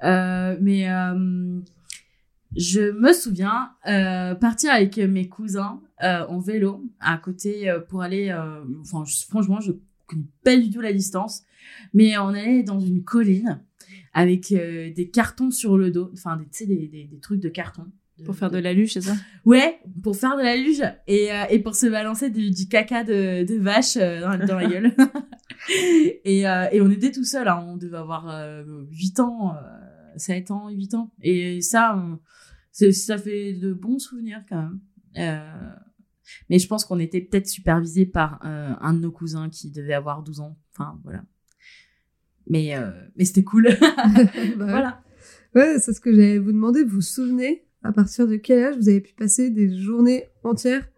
S2: Euh, mais euh, je me souviens euh, partir avec mes cousins euh, en vélo à côté euh, pour aller. Enfin, franchement, je connais pas du tout la distance, mais on allait dans une colline avec euh, des cartons sur le dos, enfin, des- tu sais, des, des, des trucs de carton.
S4: Pour faire de la luge, c'est ça?
S2: Ouais, pour faire de la luge et, euh, et pour se balancer du, du caca de, de vache euh, dans, dans la gueule. et, et on était tout seul, hein, on devait avoir euh, 8 ans, euh, 7 ans, 8 ans. Et ça, on- ça fait de bons souvenirs quand même. Mais je pense qu'on était peut-être supervisé par euh, un de nos cousins qui devait avoir 12 ans. Enfin, voilà. Mais, euh, mais c'était cool.
S1: bah,
S2: voilà.
S1: Ouais, c'est ce que j'allais vous demander. Vous vous souvenez à partir de quel âge vous avez pu passer des journées entières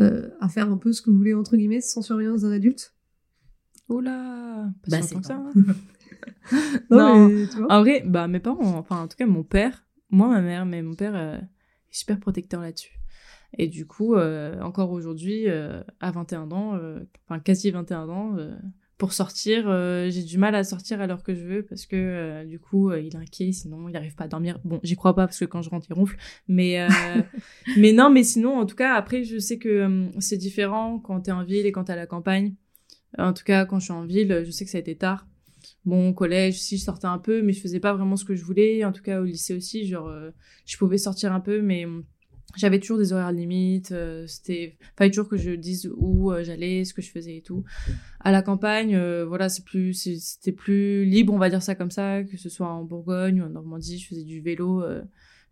S1: euh, à faire un peu ce que vous voulez entre guillemets sans surveillance d'un adulte?
S4: Oula Pas
S2: Bah,
S4: si
S2: c'est
S4: ça. hein.
S1: Non,
S4: Non.
S1: mais tu vois.
S4: En vrai, bah, mes parents, enfin, en tout cas, mon père, moi, ma mère, mais mon père euh, est super protecteur là-dessus. Et du coup, euh, encore aujourd'hui, euh, à 21 ans, euh, enfin, quasi 21 ans, euh, pour sortir, euh, j'ai du mal à sortir à l'heure que je veux parce que euh, du coup, il est inquiet, sinon il n'arrive pas à dormir. Bon, j'y crois pas parce que quand je rentre, il ronfle. Mais, euh, mais non, mais sinon, en tout cas, après, je sais que c'est différent quand t'es en ville et quand t'es à la campagne. En tout cas, quand je suis en ville, je sais que ça a été tard. Bon, au collège, si je sortais un peu, mais je faisais pas vraiment ce que je voulais. En tout cas, au lycée aussi, genre, euh, je pouvais sortir un peu, mais j'avais toujours des horaires limites. euh, c'était, fallait toujours que je dise où euh, j'allais, ce que je faisais et tout. À la campagne, euh, voilà, c'est plus, c'était plus libre, on va dire ça comme ça, que ce soit en Bourgogne ou en Normandie, je faisais du vélo. euh,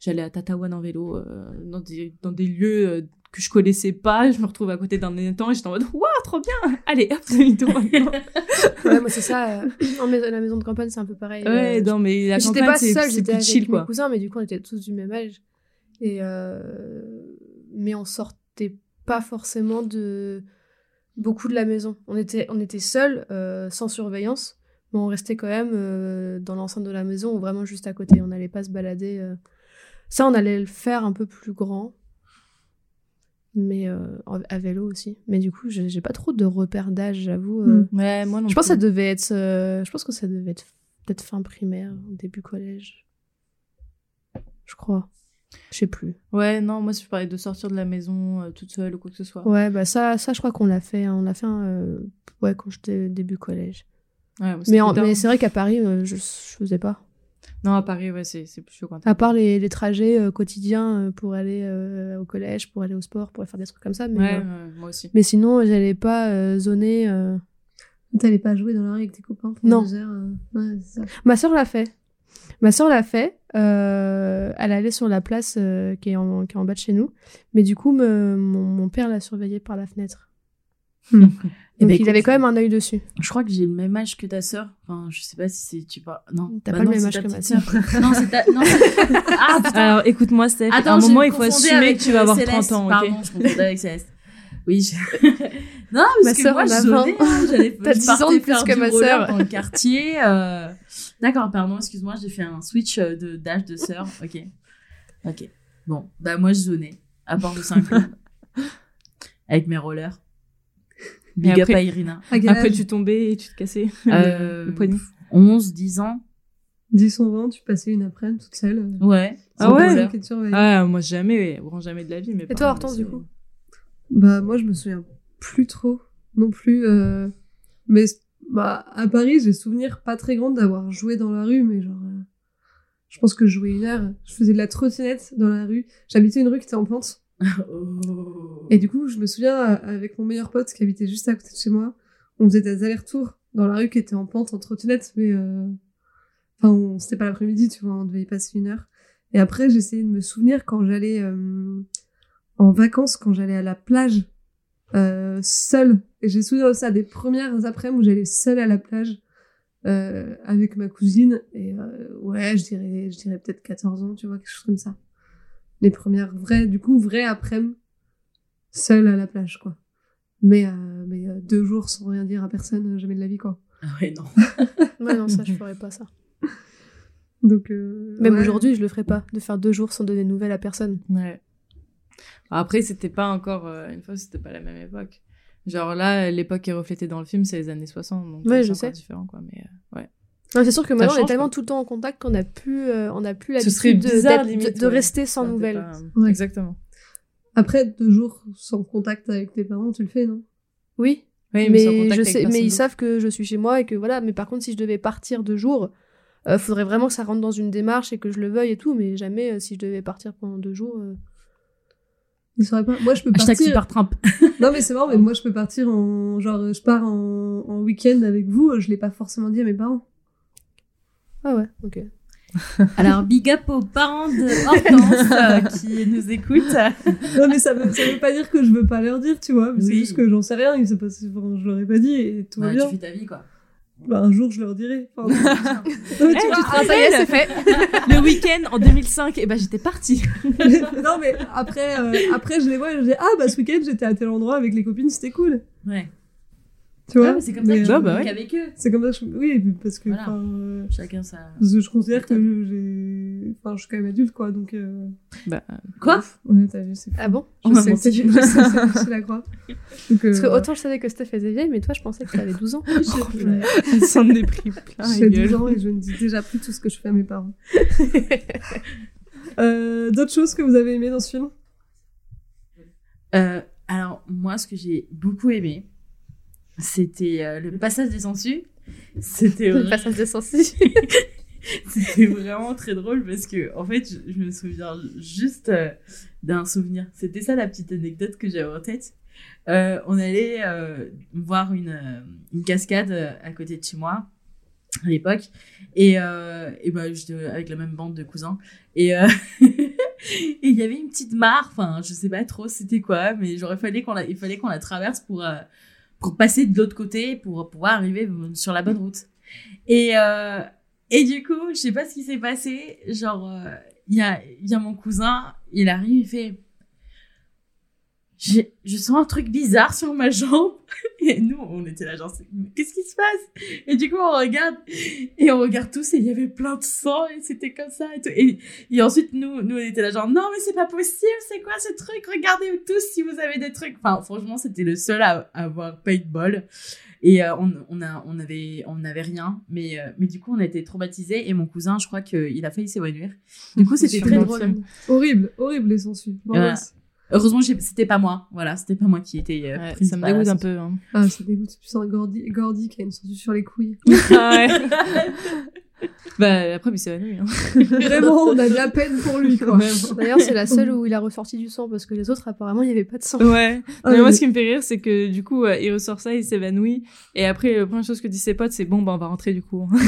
S4: j'allais à Tatawan en vélo, euh, dans des, dans des lieux que je connaissais pas. Je me retrouve à côté d'un étang et j'étais en mode, waouh, trop bien! Allez, hop, demi-tour.
S3: Ouais, moi c'est ça. euh, en mais- la maison de campagne, c'est un peu pareil.
S4: Ouais, non, mais la campagne,
S3: pas
S4: c'est plus
S3: avec
S4: chill,
S3: mes
S4: quoi.
S3: cousins, mais du coup on était tous du même âge. Et euh... Mais on sortait pas forcément de beaucoup de la maison. On était, on était seuls, euh, sans surveillance, mais on restait quand même euh, dans l'enceinte de la maison ou vraiment juste à côté. On n'allait pas se balader. euh. Ça, on allait le faire un peu plus grand. Mais à vélo aussi. Mais du coup, j'ai pas trop de repères d'âge, j'avoue. euh.
S4: Ouais, moi non
S3: Je pense que ça
S4: plus.
S3: devait être. je pense que ça devait être peut-être fin primaire, début collège. Je crois. Je sais plus.
S4: Ouais, non, moi, si je parlais de sortir de la maison euh, toute seule ou quoi que ce soit.
S3: Ouais, bah ça, ça je crois qu'on l'a fait. hein. On l'a fait euh, ouais, quand j'étais début collège.
S4: Ouais,
S3: Mais, en- mais c'est vrai qu'à Paris, euh, je, je faisais pas.
S4: Non, à Paris, ouais, c'est c'est plus chaud quand
S3: À part les, les trajets euh, quotidiens euh, pour aller euh, au collège, pour aller au sport, pour faire des trucs comme ça. Mais,
S4: Ouais,
S3: euh,
S4: ouais, moi aussi.
S3: mais sinon, j'allais pas euh, zoner. euh.
S1: T'allais pas jouer dans la rue avec tes copains pendant
S3: Non.
S1: deux heures euh, Ouais, c'est ça.
S3: Ma sœur l'a fait. Ma sœur l'a fait. Euh, elle allait sur la place euh, qui, est en, qui est en bas de chez nous. Mais du coup, me- mon, mon père l'a surveillée par la fenêtre.
S2: Eh
S3: Donc
S2: ben,
S3: il
S2: écoute,
S3: avait quand même un œil dessus.
S2: Je crois que j'ai le même âge que ta sœur. Enfin, je sais pas si c'est tu pas. Non.
S3: T'as
S2: Bah
S3: pas le même âge que ma sœur.
S2: non, c'est ta. Non, ah putain.
S4: Alors, écoute-moi, Steph. à
S2: Attends,
S4: un
S2: je
S4: moment,
S2: me
S4: il faut assumer que tu vas
S2: euh,
S4: avoir
S2: Céleste.
S4: 30 ans, ok
S2: Pardon, je confondais avec Céleste. Oui. je- non, parce
S3: Ma
S2: que
S3: sœur
S2: moi,
S3: en
S2: je
S3: a
S2: zonais,
S3: 20.
S2: hein,
S3: T'as 10 ans de plus que ma sœur.
S2: dans le quartier. euh, D'accord, pardon, excuse-moi, j'ai fait un switch euh, de d'âge de sœur. Ok. Ok. Bon, bah moi, je zonais à part de 5 ans. Avec mes rollers. Big up
S4: après-
S2: à Irina.
S1: À quel
S4: Après, tu tombais et tu te cassais
S2: Euh,
S4: le poignet.
S2: 11, 10 ans.
S1: 10 ou 20, tu passais une après-midi toute seule. euh,
S2: Ouais.
S4: Ah ouais. Ah, moi, jamais, vraiment jamais de la vie. Mais
S3: Et toi, Hortense, du coup?
S1: Bah moi je me souviens plus trop non plus. euh, Mais bah à Paris j'ai souvenir pas très grand d'avoir joué dans la rue, mais genre euh, je pense que je jouais une heure. Je faisais de la trottinette dans la rue. J'habitais une rue qui était en pente.
S2: Oh.
S1: Et du coup je me souviens euh, avec mon meilleur pote qui habitait juste à côté de chez moi, on faisait des allers-retours dans la rue qui était en pente en trottinette, mais euh... enfin on... c'était pas l'après-midi, tu vois, on devait y passer une heure. Et après j'essayais de me souvenir quand j'allais euh, en vacances, quand j'allais à la plage euh, seule. Et j'ai souvenir de ça des premières après-midi où j'allais seule à la plage euh, avec ma cousine. Et euh, ouais, je dirais, je dirais peut-être 14 ans, tu vois, quelque chose comme ça. Les premières vraies, du coup, vraies après-midi, seule à la plage, quoi. Mais, euh, mais euh, deux jours sans rien dire à personne, jamais de la vie, quoi.
S2: Ah ouais, non.
S3: Ouais, non, ça, je ferais pas ça.
S1: Donc, euh,
S3: Même
S1: ouais.
S3: aujourd'hui, je le ferais pas, de faire deux jours sans donner de nouvelles à personne.
S4: Ouais. Après, c'était pas encore. euh, une fois, c'était pas la même époque. Genre là, l'époque qui est reflétée dans le film, c'est les années 60. Donc
S3: Ouais, je
S4: c'est différent, quoi. Mais euh, ouais.
S3: Ouais, c'est sûr que maintenant, on est tellement
S4: quoi.
S3: tout le temps en contact qu'on a plus, euh, on a plus l'habitude de,
S4: limite, ouais.
S3: rester sans nouvelles.
S4: pas-
S1: Ouais.
S4: Exactement.
S1: Après, deux jours sans contact avec tes parents, tu le fais, non?
S3: Oui,
S4: Oui,
S3: mais, je sais, mais ils savent que je suis chez moi et que voilà. Mais par contre, si je devais partir deux jours, euh, faudrait vraiment que ça rentre dans une démarche et que je le veuille et tout. Mais jamais euh, si je devais partir pendant deux jours. euh,
S1: Ils sauraient pas. Moi, je peux
S2: Hashtag
S1: partir.
S2: super Trump.
S1: Non, mais c'est marrant, mais moi, je peux partir en. Genre, je pars en, en week-end avec vous, je l'ai pas forcément dit à mes parents.
S3: Ah ouais, ok.
S2: Alors, big up aux parents de Hortense euh, qui nous écoutent.
S1: Non, mais ça veut, ça veut pas dire que je veux pas leur dire, tu vois. C'est juste que j'en sais rien, il s'est passé, je leur ai pas dit et tout va
S2: Ouais,
S1: bien.
S2: tu fais ta vie, quoi.
S1: Bah, un jour, je leur dirai. Enfin, non, mais tu,
S4: Eh,
S1: tu
S4: tu
S1: te
S4: te rappelles
S3: c'est fait.
S4: Le week-end en 2005, et ben j'étais partie.
S1: non, mais après, euh, après, je les vois et je dis, ah, bah, ce week-end, j'étais à tel endroit avec les copines, c'était cool.
S2: Ouais.
S1: Tu vois.
S2: C'est comme ça que
S4: ouais.
S2: avec eux.
S1: C'est comme ça que je... Oui, parce que,
S2: Voilà.
S1: euh,
S2: Chacun ça.
S1: parce que je considère que j'ai, enfin, je suis quand même adulte, quoi, donc, euh...
S4: Bah,
S2: Quoi
S1: ouais, t'as vu, c'est fou.
S3: Ah bon
S1: Je
S2: On m'a
S1: sais, je sais, la croix. Donc, euh,
S3: Parce que
S1: voilà.
S3: autant je savais que Steph faisait vieille, mais toi, je pensais que t'avais 12 ans.
S4: Elle s'en est pris plein
S1: J'ai
S4: la
S1: 12
S4: gueule.
S1: ans et je ne dis déjà plus tout ce que je fais à mes parents. euh, D'autres choses que vous avez aimées dans ce film?
S2: Euh, alors, moi, ce que j'ai beaucoup aimé, c'était euh, le passage des sangsues. C'était
S3: Le passage de sensi.
S2: c'était vraiment très drôle parce que, en fait, je, me souviens juste euh, d'un souvenir. C'était ça la petite anecdote que j'avais en tête. Euh, on allait euh, voir une, une cascade à côté de chez moi à l'époque et, et bah, j'étais avec la même bande de cousins et il y avait une petite mare enfin je sais pas trop c'était quoi mais j'aurais fallu qu'on la il fallait qu'on la traverse pour pour passer de l'autre côté pour pouvoir arriver sur la bonne route et et du coup je sais pas ce qui s'est passé. Genre euh, il y a y a mon cousin il arrive il fait je sens un truc bizarre sur ma jambe. Et nous, on était là, genre, qu'est-ce qui se passe? Et du coup, on regarde, et on regarde tous, et il y avait plein de sang, et c'était comme ça, et tout. Et, et ensuite, nous, nous, on était là, genre, non, mais c'est pas possible, c'est quoi ce truc? Regardez tous si vous avez des trucs. Enfin, franchement, c'était le seul à, à avoir paintball. Et euh, on, on, a, on, avait, on avait rien, mais, euh, mais du coup, on a été traumatisés, et mon cousin, je crois qu'il a failli s'évanouir. Du coup, c'était très
S1: le
S2: drôle.
S1: film. Horrible, horrible les sangsues. L'angoisse.
S2: Heureusement, c'était pas moi. Voilà, c'était pas moi qui était. euh,
S4: Ouais, ça me dégoûte un peu. Hein.
S1: Ah, ça dégoûte. C'est plus un Gordy, Gordy qui a une sangsue sur les couilles.
S4: Ah ouais. Bah, après, il s'évanouit. Hein.
S1: Vraiment, on a de la peine pour lui, quoi.
S3: D'ailleurs, c'est la seule où il a ressorti du sang parce que les autres, apparemment, il n'y avait pas de sang.
S4: Ouais.
S1: Ah,
S4: mais moi, ce qui me fait rire, c'est que du coup, euh, il ressort ça, il s'évanouit. Et après, la première chose que disent ses potes, c'est bon, bah, on va rentrer du coup.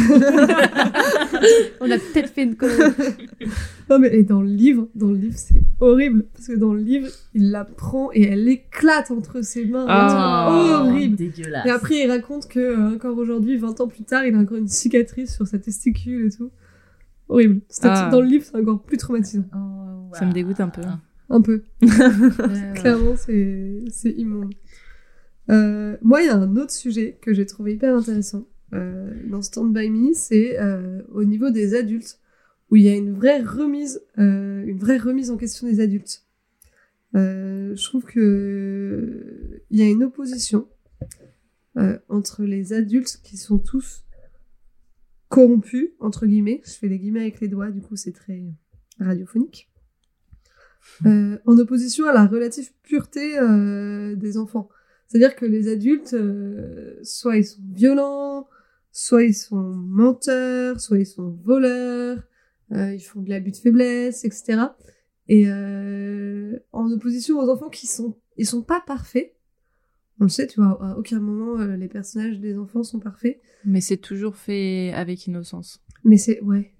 S3: On a peut-être fait une connerie.
S1: Non, mais et dans le livre, dans le livre, c'est horrible. Parce que dans le livre, il la prend et elle éclate entre ses mains.
S4: Ah.
S1: C'est horrible.
S2: Dégueulasse.
S1: Et après, il raconte que euh, encore aujourd'hui, 20 ans plus tard, il a encore une cicatrice sur sa et tout. Horrible.
S4: Ah.
S1: Dans le livre, c'est encore plus traumatisant.
S2: Oh,
S4: Ça me dégoûte un peu.
S1: Un peu.
S2: Ouais.
S1: Clairement, c'est c'est immonde. Euh, moi, il y a un autre sujet que j'ai trouvé hyper intéressant euh, dans Stand By Me, c'est euh, au niveau des adultes, où il y a une vraie remise, euh, une vraie remise en question des adultes. Euh, je trouve que il y a une opposition euh, entre les adultes qui sont tous corrompus entre guillemets. Je fais des guillemets avec les doigts, du coup c'est très radiophonique. Euh, en opposition à la relative pureté euh, des enfants. C'est-à-dire que les adultes, euh, soit ils sont violents, soit ils sont menteurs, soit ils sont voleurs, ils font de l'abus de faiblesse, etc. Et en opposition aux enfants qui sont, ils sont pas parfaits. On le sait, tu vois, à aucun moment euh, les personnages des enfants sont parfaits.
S4: Mais c'est toujours fait avec innocence.
S1: Mais c'est, ouais,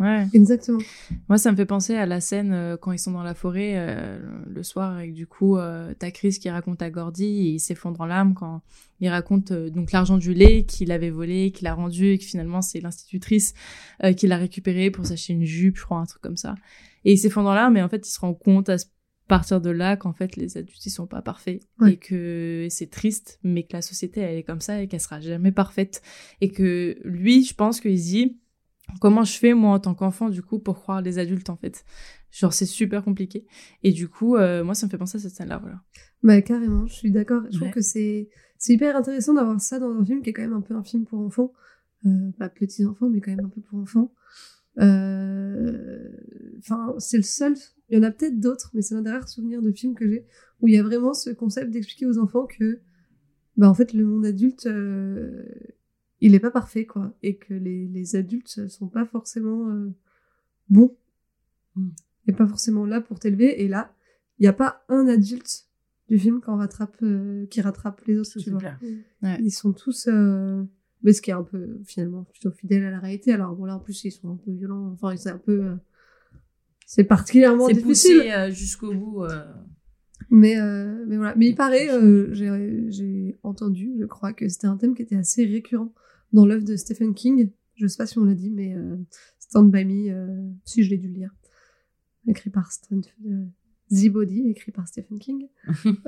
S4: Ouais.
S1: exactement.
S4: Moi, ça me fait penser à la scène euh, quand ils sont dans la forêt euh, le soir avec du coup t'as Chris qui raconte à Gordy et il s'effondre en larmes quand il raconte donc l'argent du lait qu'il avait volé, qu'il a rendu et que finalement c'est l'institutrice qui l'a récupéré pour s'acheter une jupe, je crois un truc comme ça. Et il s'effondre en larmes et en fait il se rend compte à ce- partir de là qu'en fait les adultes ils sont pas parfaits. Et que c'est triste mais que la société elle est comme ça et qu'elle sera jamais parfaite. Et que lui je pense qu'il se dit comment je fais moi en tant qu'enfant du coup pour croire les adultes en fait? Genre c'est super compliqué. Et du coup euh, moi ça me fait penser à cette scène là voilà.
S1: Bah carrément, je suis d'accord. Je trouve que c'est c'est hyper intéressant d'avoir ça dans un film qui est quand même un peu un film pour enfants, euh, pas petits enfants, mais quand même un peu pour enfants. Euh, Enfin, c'est le seul. Il y en a peut-être d'autres, mais c'est l'un des rares souvenirs de films que j'ai où il y a vraiment ce concept d'expliquer aux enfants que, bah en fait, le monde adulte, euh, il est pas parfait, quoi, et que les, les adultes sont pas forcément euh, bons,
S2: Mm.
S1: et pas forcément là pour t'élever. Et là, il n'y a pas un adulte du film qu'on rattrape, euh, qui rattrape les autres, tu vois. Ils sont tous, euh, mais ce qui est un peu finalement plutôt fidèle à la réalité. Alors bon là en plus ils sont un peu violents. Enfin c'est un peu, euh, c'est particulièrement
S2: C'est
S1: difficile.
S2: poussé euh, jusqu'au bout. euh.
S1: Mais mais voilà. Mais il paraît, j'ai j'ai entendu, je crois que c'était un thème qui était assez récurrent dans l'œuvre de Stephen King. Je sais pas si on l'a dit, mais Stand by Me, si je l'ai dû lire, écrit par Stan, euh, The Body, écrit par Stephen King.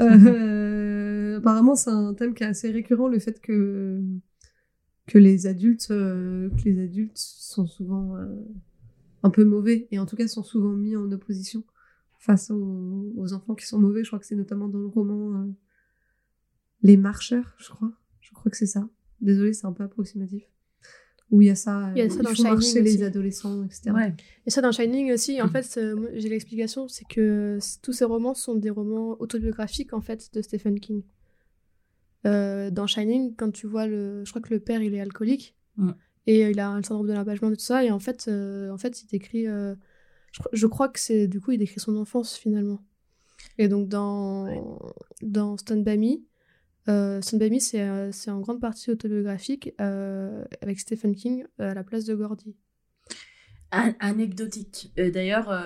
S1: Apparemment, c'est un thème qui est assez récurrent, le fait que que les adultes, euh, que les adultes sont souvent euh, un peu mauvais et en tout cas sont souvent mis en opposition face aux, aux enfants qui sont mauvais. Je crois que c'est notamment dans le roman euh, Les Marcheurs, je crois. Je crois que c'est ça. Désolée, c'est un peu approximatif. Où il y a ça,
S3: Il y a ça dans
S1: marcher
S3: Shining
S1: les
S3: aussi.
S1: adolescents, etc.
S2: Ouais.
S3: Et ça, dans Shining aussi, en
S2: Mm.
S3: fait, j'ai l'explication, c'est que tous ces romans sont des romans autobiographiques, en fait, de Stephen King. Euh, dans Shining, quand tu vois le... Je crois que le père, il est alcoolique. Et euh, il a un syndrome de l'impagement et tout ça. Et en fait, euh, en fait il décrit... euh, je, cro- je crois que c'est... Du coup, il décrit son enfance, finalement. Et donc, dans, dans Stand By Me, euh, Stand By Me, c'est en grande partie autobiographique, avec Stephen King à la place de Gordy.
S2: An- anecdotique. Euh, D'ailleurs, euh,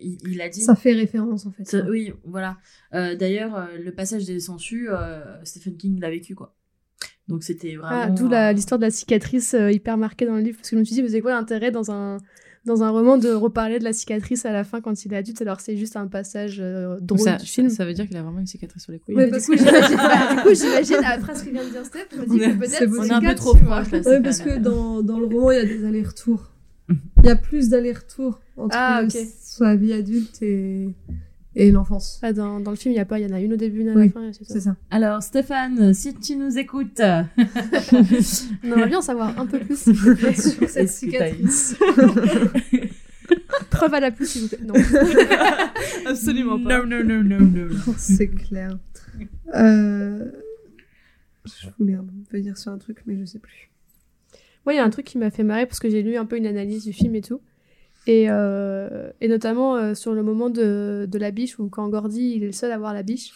S2: il, il a dit.
S1: Ça fait référence en fait.
S2: Ça- oui, voilà. Euh, D'ailleurs, euh, le passage des sangsues, euh, Stephen King l'a vécu, quoi. Donc c'était
S3: Ah,
S2: vraiment.
S3: d'où la-
S2: euh,
S3: l'histoire de la cicatrice euh, hyper marquée dans le livre. Parce que je me suis dit, mais c'est quoi l'intérêt dans un, dans un roman de reparler de la cicatrice à la fin quand il est adulte alors c'est juste un passage euh, drôle
S4: ça,
S3: du film?
S4: ça veut dire qu'il a vraiment une cicatrice sur les couilles
S1: Ouais,
S3: Du
S1: parce
S3: coup,
S1: que-
S3: j'imagine, bah, du coup, j'imagine, après ce que vient de dire Steph, je me dis
S4: On
S3: que
S4: est-
S3: peut-être
S1: on
S2: est un peu trop proche là.
S1: Ouais, parce que dans, dans le roman, il y a des allers-retours. Il y a plus d'allers-retours entre
S3: Ah, ok.
S1: sa vie adulte et, et l'enfance.
S3: Ah, dans, dans le film, il y a pas, il y en a une au début, une à
S1: Oui,
S3: la fin, c'est
S1: ça.
S2: Alors, Stéphane, si tu nous écoutes.
S3: On aimerait bien en savoir un peu plus s'il vous plaît, sur cette cicatrice. Preuve à la plus, s'il vous plaît. Non.
S4: absolument pas
S2: Non, non, non, non, non.
S1: C'est clair. Euh... Je voulais un peu dire sur un truc, mais je sais plus.
S3: Moi, il y a un truc qui m'a fait marrer parce que j'ai lu un peu une analyse du film et tout. Et, euh, et notamment euh, sur le moment de, de la biche, où quand Gordy il est le seul à voir la biche,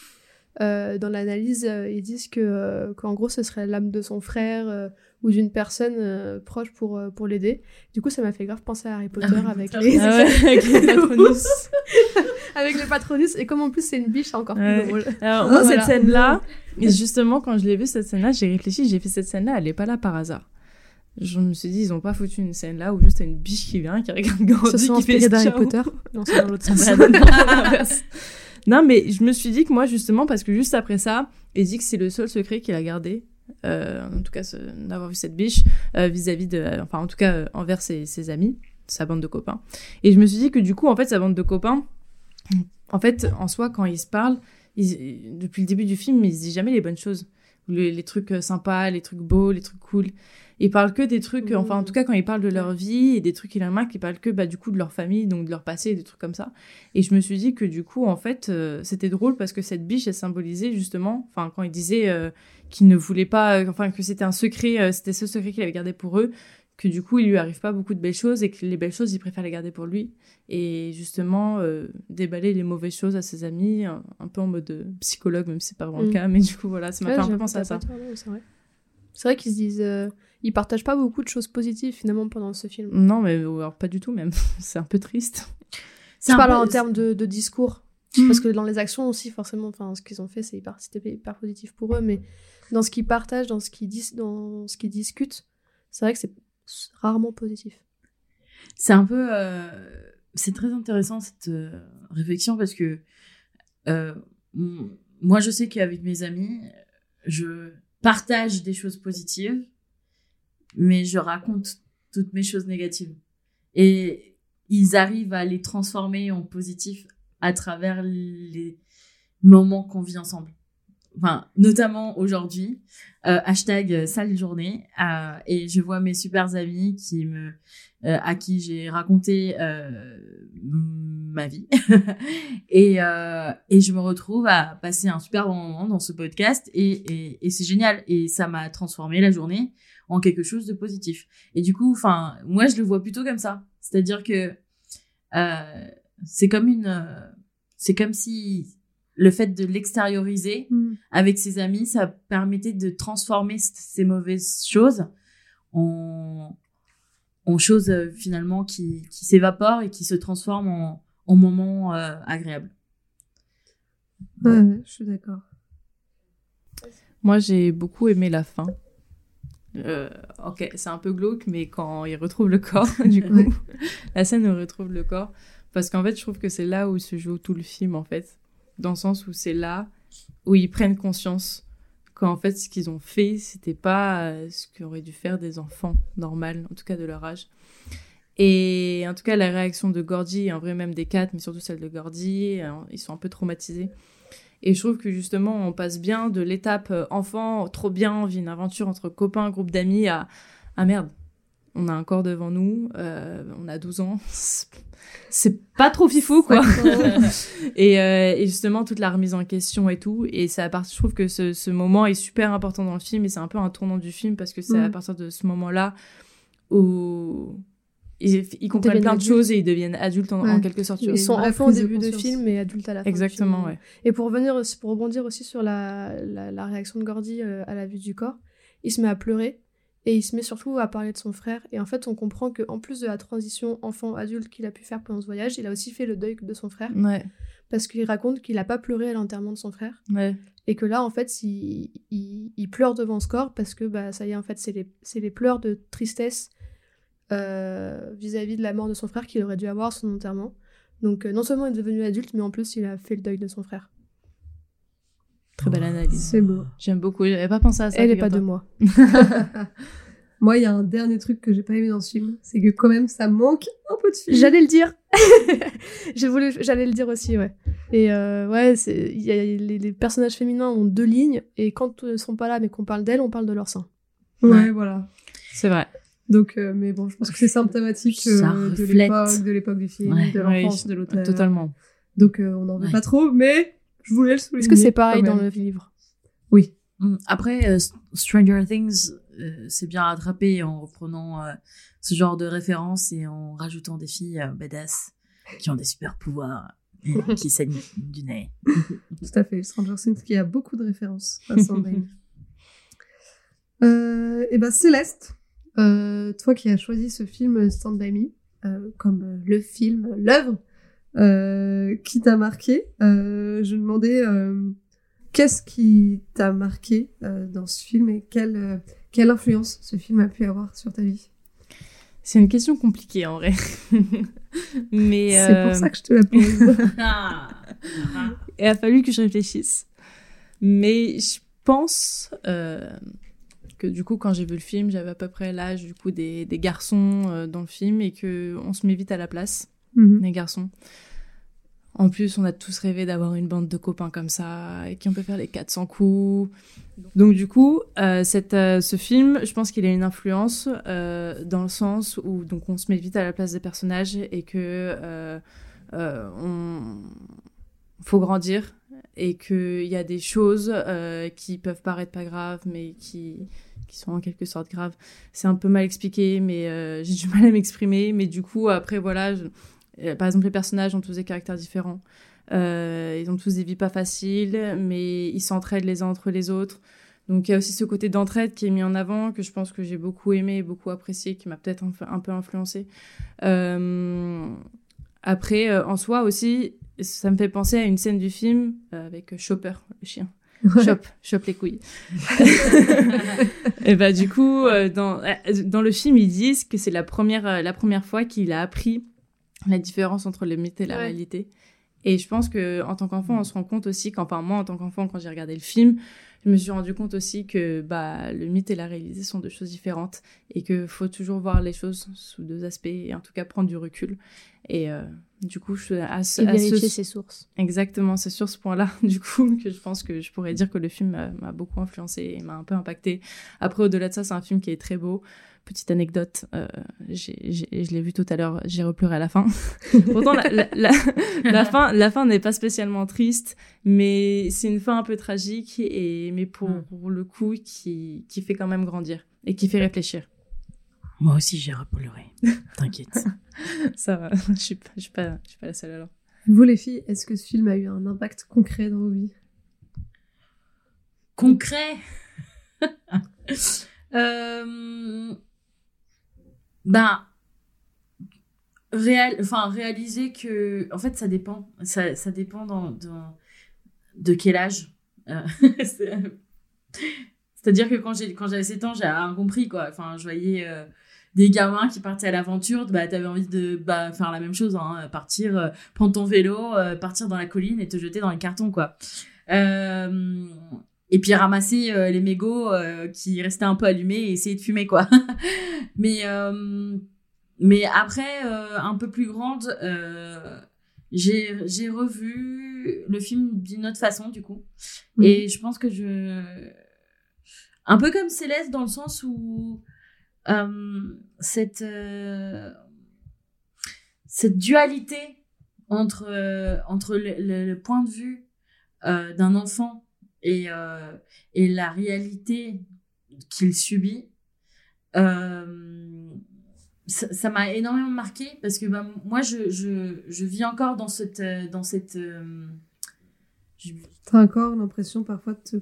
S3: euh, dans l'analyse, ils disent que qu'en gros ce serait l'âme de son frère ou d'une personne proche pour, pour l'aider. Du coup, ça m'a fait grave penser à Harry Potter
S2: Ah
S3: avec, les...
S4: Ah ouais, avec les Patronus.
S3: avec le patronus. Et comme en plus c'est une biche, c'est encore
S4: Ouais.
S3: plus drôle.
S4: Alors, moi,
S3: Voilà.
S4: cette scène-là, justement, quand je l'ai vue, cette scène-là, j'ai réfléchi, j'ai fait cette scène-là, elle est pas là par hasard. Je me suis dit, ils ont pas foutu une scène là où juste t'as une biche qui vient, qui regarde
S3: sont
S4: qui fait
S3: inspirés d'Harry
S4: ciao.
S3: Potter. Non, c'est dans l'autre sens.
S4: Non, mais je me suis dit que moi, justement, parce que juste après ça, il dit que c'est le seul secret qu'il a gardé, euh, en tout cas, d'avoir vu cette biche, euh, vis-à-vis de, enfin, en tout cas, euh, envers ses, ses amis, sa bande de copains. Et je me suis dit que du coup, en fait, sa bande de copains, en fait, en soi, quand ils se parlent, ils- depuis le début du film, ils se disent jamais les bonnes choses. Les, les trucs euh, sympas, les trucs beaux, les trucs cool. Ils parlent que des trucs, euh, enfin, en tout cas, quand ils parlent de leur vie et des trucs qu'ils remarquent, ils parlent que, bah, du coup, de leur famille, donc de leur passé, et des trucs comme ça. Et je me suis dit que, du coup, en fait, euh, c'était drôle parce que cette biche, elle symbolisait justement, enfin, quand il disait euh, qu'il ne voulait pas, euh, enfin, que c'était un secret, euh, c'était ce secret qu'il avait gardé pour eux, que du coup, il lui arrive pas beaucoup de belles choses et que les belles choses, il préfère les garder pour lui. Et justement, euh, déballer les mauvaises choses à ses amis, un, un peu en mode psychologue, même si c'est pas vraiment le
S3: Mm.
S4: cas, mais du coup, voilà, ça m'a fait un peu penser à ça.
S3: C'est vrai. Vrai qu'ils se disent. euh, ils partagent pas beaucoup de choses positives finalement pendant ce film.
S4: Non, mais alors pas du tout même. c'est un peu triste.
S2: C'est
S3: Je
S2: un
S3: parle
S2: peu-
S3: en termes de, de discours. Parce que dans les actions aussi, forcément, enfin, ce qu'ils ont fait, c'est hyper, c'était hyper positif pour eux, mais dans ce qu'ils partagent, dans ce qu'ils dis, dans ce qu'ils discutent, c'est vrai que c'est rarement positif.
S2: C'est un peu. euh, c'est très intéressant cette euh, réflexion parce que euh, moi, je sais qu'avec mes amis, je partage des choses positives, mais je raconte toutes mes choses négatives. Et ils arrivent à les transformer en positif à travers les moments qu'on vit ensemble. Enfin, notamment aujourd'hui, euh, hashtag euh, sale journée, euh, et je vois mes super amis qui me euh, à qui j'ai raconté euh, ma vie et et je me retrouve à passer un super bon moment dans ce podcast et et, et c'est génial et ça m'a transformé la journée en quelque chose de positif et du coup enfin moi je le vois plutôt comme ça c'est-à-dire que euh, c'est comme une euh, c'est comme si le fait de l'extérioriser avec ses amis, ça permettait de transformer ces mauvaises choses en, en choses euh, finalement qui, qui s'évaporent et qui se transforment en, en moments euh, agréables.
S1: Ouais, ouais, je suis d'accord.
S4: Moi, j'ai beaucoup aimé la fin. Euh, ok, c'est un peu glauque, mais quand il retrouve le corps, du coup, la scène où il retrouve le corps, parce qu'en fait, je trouve que c'est là où se joue tout le film, en fait, dans le sens où c'est là où ils prennent conscience qu'en fait, ce qu'ils ont fait, c'était pas euh, ce qu'auraient dû faire des enfants normaux, en tout cas de leur âge. Et en tout cas, la réaction de Gordy, et en vrai même des quatre, mais surtout celle de Gordy, euh, ils sont un peu traumatisés. Et je trouve que justement, on passe bien de l'étape euh, enfant, trop bien, on vit une aventure entre copains, groupe d'amis, à ah merde, on a un corps devant nous, euh, on a 12 ans, c'est pas trop fifou quoi. et, euh, et justement toute la remise en question et tout, et c'est à partir, je trouve que ce, ce moment est super important dans le film et c'est un peu un tournant du film parce que c'est à
S1: Mm.
S4: partir de ce moment-là où ils, ils comprennent plein de
S3: adultes.
S4: choses et ils deviennent adultes en, quelque sorte.
S3: Ils sont enfants au
S1: de
S3: début de film et adultes à la fin. du
S4: Exactement,
S3: film.
S4: ouais.
S3: Et pour revenir, aussi- pour rebondir aussi sur la, la, la réaction de Gordy euh, à la vue du corps, il se met à pleurer et il se met surtout à parler de son frère. Et en fait, on comprend que en plus de la transition enfant-adulte qu'il a pu faire pendant ce voyage, il a aussi fait le deuil de son frère
S4: Ouais,
S3: parce qu'il raconte qu'il n'a pas pleuré à l'enterrement de son frère
S4: ouais.
S3: et que là, en fait, il, il, il pleure devant ce corps parce que bah ça y est, en fait, c'est les, c'est les pleurs de tristesse euh, vis-à-vis de la mort de son frère qu'il aurait dû avoir son enterrement. Donc euh, non seulement il est devenu adulte, mais en plus il a fait le deuil de son frère.
S4: Très belle analyse.
S1: C'est beau.
S4: J'aime beaucoup. J'avais pas pensé à ça.
S3: Elle est pas de moi.
S1: Moi, il y a un dernier truc que j'ai pas aimé dans ce film, c'est que quand même, ça manque un peu de film.
S3: J'allais le dire. J'ai voulu, j'allais le dire aussi, ouais. Et euh, ouais, c'est, il y a, les, les personnages féminins ont deux lignes, et quand ils sont pas là, mais qu'on parle d'elles, on parle de leur sein.
S1: Ouais,
S2: Ouais.
S1: voilà.
S4: C'est vrai.
S1: Donc, euh, mais bon, je pense que c'est symptomatique euh, de l'époque, de l'époque du film,
S2: Ouais.
S1: de
S4: Oui,
S1: l'enfance de l'auteur.
S4: Totalement.
S1: Donc, euh, on n'en veut
S2: Ouais.
S1: pas trop, mais je voulais le souligner.
S3: Est-ce que c'est pareil dans le livre
S1: Oui.
S2: Mm. Après, euh, Stranger Things, euh, s'est bien rattrapé en reprenant euh, ce genre de références et en rajoutant des filles euh, badass qui ont des super pouvoirs et qui saignent du nez.
S1: Tout à fait. Stranger Things qui a beaucoup de références à Me. Euh, et ben Céleste, euh, toi qui as choisi ce film Stand By Me euh, comme euh, le film, l'œuvre euh, qui t'a marqué, euh, je me demandais euh, qu'est-ce qui t'a marqué euh, dans ce film et quelle, euh, quelle influence ce film a pu avoir sur ta vie?
S4: C'est une question compliquée en vrai. Mais
S1: C'est pour ça que je te la pose.
S2: Ah.
S4: il a fallu que je réfléchisse. Mais je pense euh, que du coup, quand j'ai vu le film, j'avais à peu près l'âge du coup des, des garçons euh, dans le film et que on se met vite à la place
S1: Mhm.
S4: des garçons. En plus, on a tous rêvé d'avoir une bande de copains comme ça et qui on peut faire les 400 coups. Donc du coup, euh, cette, euh, ce film, je pense qu'il a une influence euh, dans le sens où donc on se met vite à la place des personnages et que on faut grandir et qu'il y a des choses qui peuvent paraître pas graves mais qui qui sont en quelque sorte graves. C'est un peu mal expliqué, mais euh, j'ai du mal à m'exprimer. Mais du coup, après voilà, euh, par exemple, les personnages ont tous des caractères différents. Euh, ils ont tous des vies pas faciles, mais ils s'entraident les uns entre les autres. Donc il y a aussi ce côté d'entraide qui est mis en avant, que je pense que j'ai beaucoup aimé et beaucoup apprécié, qui m'a peut-être un, peu- influencé. Après, en soi aussi, ça me fait penser à une scène du film avec Chopper, le chien. Chope, chope les couilles. et bah du coup, euh, dans, euh, dans le film, ils disent que c'est la première, euh, la première fois qu'il a appris la différence entre le mythe et la
S3: Ouais.
S4: réalité. Et je pense que en tant qu'enfant, on se rend compte aussi qu'enfin moi, en tant qu'enfant, quand j'ai regardé le film, je me suis rendu compte aussi que bah le mythe et la réalité sont deux choses différentes et que faut toujours voir les choses sous deux aspects et en tout cas prendre du recul. Et euh, du coup, je, à, ce-
S3: Et
S4: à ce-
S3: vérifier ses sources.
S4: Exactement, c'est sur ce point-là, du coup, que je pense que je pourrais dire que le film m'a m'a beaucoup influencé et m'a un peu impacté. Après, au-delà de ça, c'est un film qui est très beau. Petite anecdote, euh, j'ai- j'ai- je l'ai vu tout à l'heure, j'ai repleuré à la fin. Pourtant, la, la, la, la fin, la fin n'est pas spécialement triste, mais c'est une fin un peu tragique, et, mais pour,
S2: Mm.
S4: pour le coup, qui, qui fait quand même grandir et qui fait réfléchir.
S2: Moi aussi, j'ai repleuré. T'inquiète.
S4: Ça va, je suis pas, je suis pas, je suis pas la seule alors.
S1: Vous les filles, est-ce que ce film a eu un impact concret dans vos vies?
S2: Concret? Euh, Ben, réel, enfin réaliser que, en fait, ça dépend. Ça, ça dépend de quel âge. Euh, c'est- C'est-à-dire que quand j'ai quand j'avais 7 ans, j'avais rien compris quoi. Enfin, je voyais euh, des gamins qui partaient à l'aventure, bah t'avais envie de bah, faire la même chose, hein, partir, euh, prendre ton vélo, partir dans la colline et te jeter dans les cartons quoi. Euh, et puis ramasser euh, les mégots euh, qui restaient un peu allumés et essayer de fumer quoi. mais euh, mais après un peu plus grande, j'ai j'ai revu le film d'une autre façon du coup.
S1: Mhm.
S2: Et je pense que je un peu comme Céleste dans le sens où cette cette dualité entre entre le, le- le point de vue d'un enfant et euh, et la réalité qu'il subit euh, ça m'a énormément marqué parce que bah, moi je, je, je vis encore dans cette euh, dans cette euh, je-
S1: T'as encore l'impression parfois de te